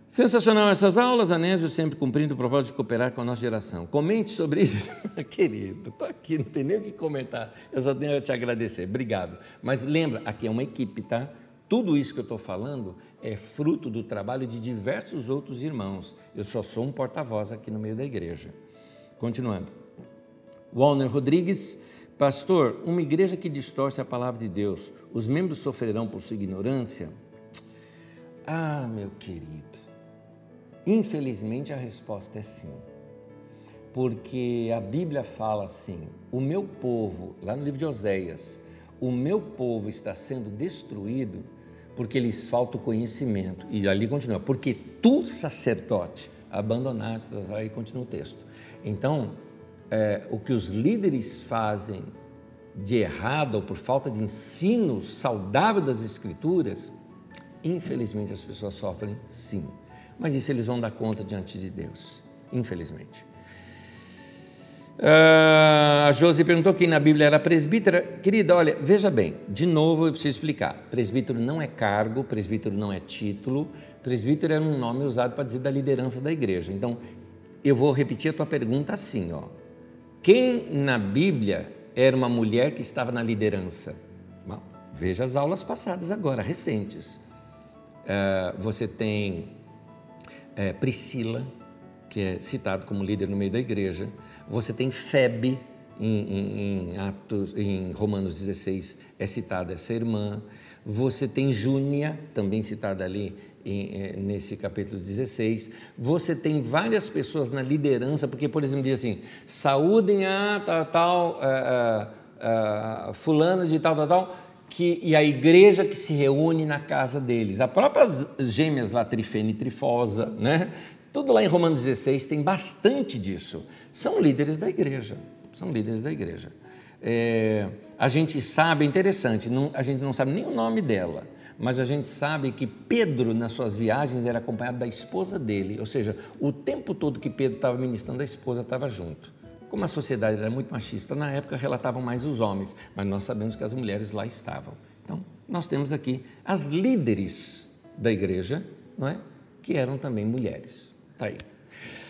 Sensacional essas aulas, Anésio sempre cumprindo o propósito de cooperar com a nossa geração. Comente sobre isso. Querido, estou aqui, não tem nem o que comentar, eu só tenho a te agradecer, obrigado. Mas lembra, aqui é uma equipe, tá? Tudo isso que eu estou falando é fruto do trabalho de diversos outros irmãos. Eu só sou um porta-voz aqui no meio da igreja. Continuando. Walner Rodrigues, pastor, uma igreja que distorce a palavra de Deus, os membros sofrerão por sua ignorância? Ah, meu querido, Infelizmente a resposta é sim. Porque a Bíblia fala assim: o meu povo, lá no livro de Oséias, o meu povo está sendo destruído porque lhes falta o conhecimento. E ali continua: porque tu, sacerdote, abandonaste. Aí continua o texto. Então, é, o que os líderes fazem de errado ou por falta de ensino saudável das Escrituras, infelizmente as pessoas sofrem sim. Mas isso eles vão dar conta diante de Deus, infelizmente. Uh, a Josi perguntou quem na Bíblia era presbítera. Querida, olha, veja bem, de novo eu preciso explicar. Presbítero não é cargo, presbítero não é título, presbítero é um nome usado para dizer da liderança da igreja. Então, eu vou repetir a tua pergunta assim, ó. Quem na Bíblia era uma mulher que estava na liderança? Bom, veja as aulas passadas agora, recentes. Uh, você tem uh, Priscila, que é citado como líder no meio da igreja. Você tem Febe, em, em, em, Atos, em Romanos 16, é citada essa irmã. Você tem Júnia, também citada ali em, eh, nesse capítulo 16. Você tem várias pessoas na liderança, porque, por exemplo, diz assim: saúdem a tal, tal uh, uh, fulano de tal, tal, tal, que, e a igreja que se reúne na casa deles. As próprias gêmeas lá, Trifene e Trifosa, né? Tudo lá em Romanos 16 tem bastante disso. São líderes da igreja. São líderes da igreja. É, a gente sabe, é interessante, não, a gente não sabe nem o nome dela, mas a gente sabe que Pedro, nas suas viagens, era acompanhado da esposa dele, ou seja, o tempo todo que Pedro estava ministrando, a esposa estava junto. Como a sociedade era muito machista na época, relatavam mais os homens, mas nós sabemos que as mulheres lá estavam. Então, nós temos aqui as líderes da igreja, não é? que eram também mulheres. Tá aí.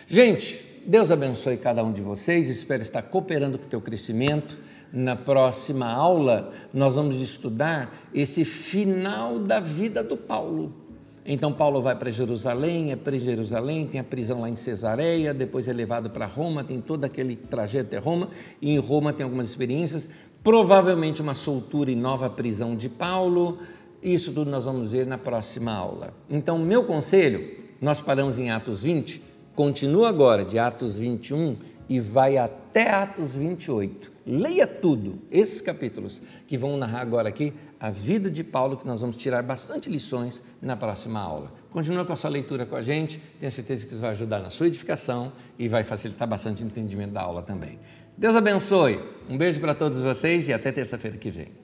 Gente, Deus abençoe cada um de vocês, espero estar cooperando com o teu crescimento. Na próxima aula, nós vamos estudar esse final da vida do Paulo. Então, Paulo vai para Jerusalém, é em Jerusalém, tem a prisão lá em Cesareia, depois é levado para Roma, tem todo aquele trajeto até Roma, e em Roma tem algumas experiências, provavelmente uma soltura e nova prisão de Paulo. Isso tudo nós vamos ver na próxima aula. Então, meu conselho nós paramos em Atos 20, continua agora de Atos 21 e vai até Atos 28. Leia tudo, esses capítulos que vão narrar agora aqui a vida de Paulo, que nós vamos tirar bastante lições na próxima aula. Continua com a sua leitura com a gente, tenho certeza que isso vai ajudar na sua edificação e vai facilitar bastante o entendimento da aula também. Deus abençoe, um beijo para todos vocês e até terça-feira que vem.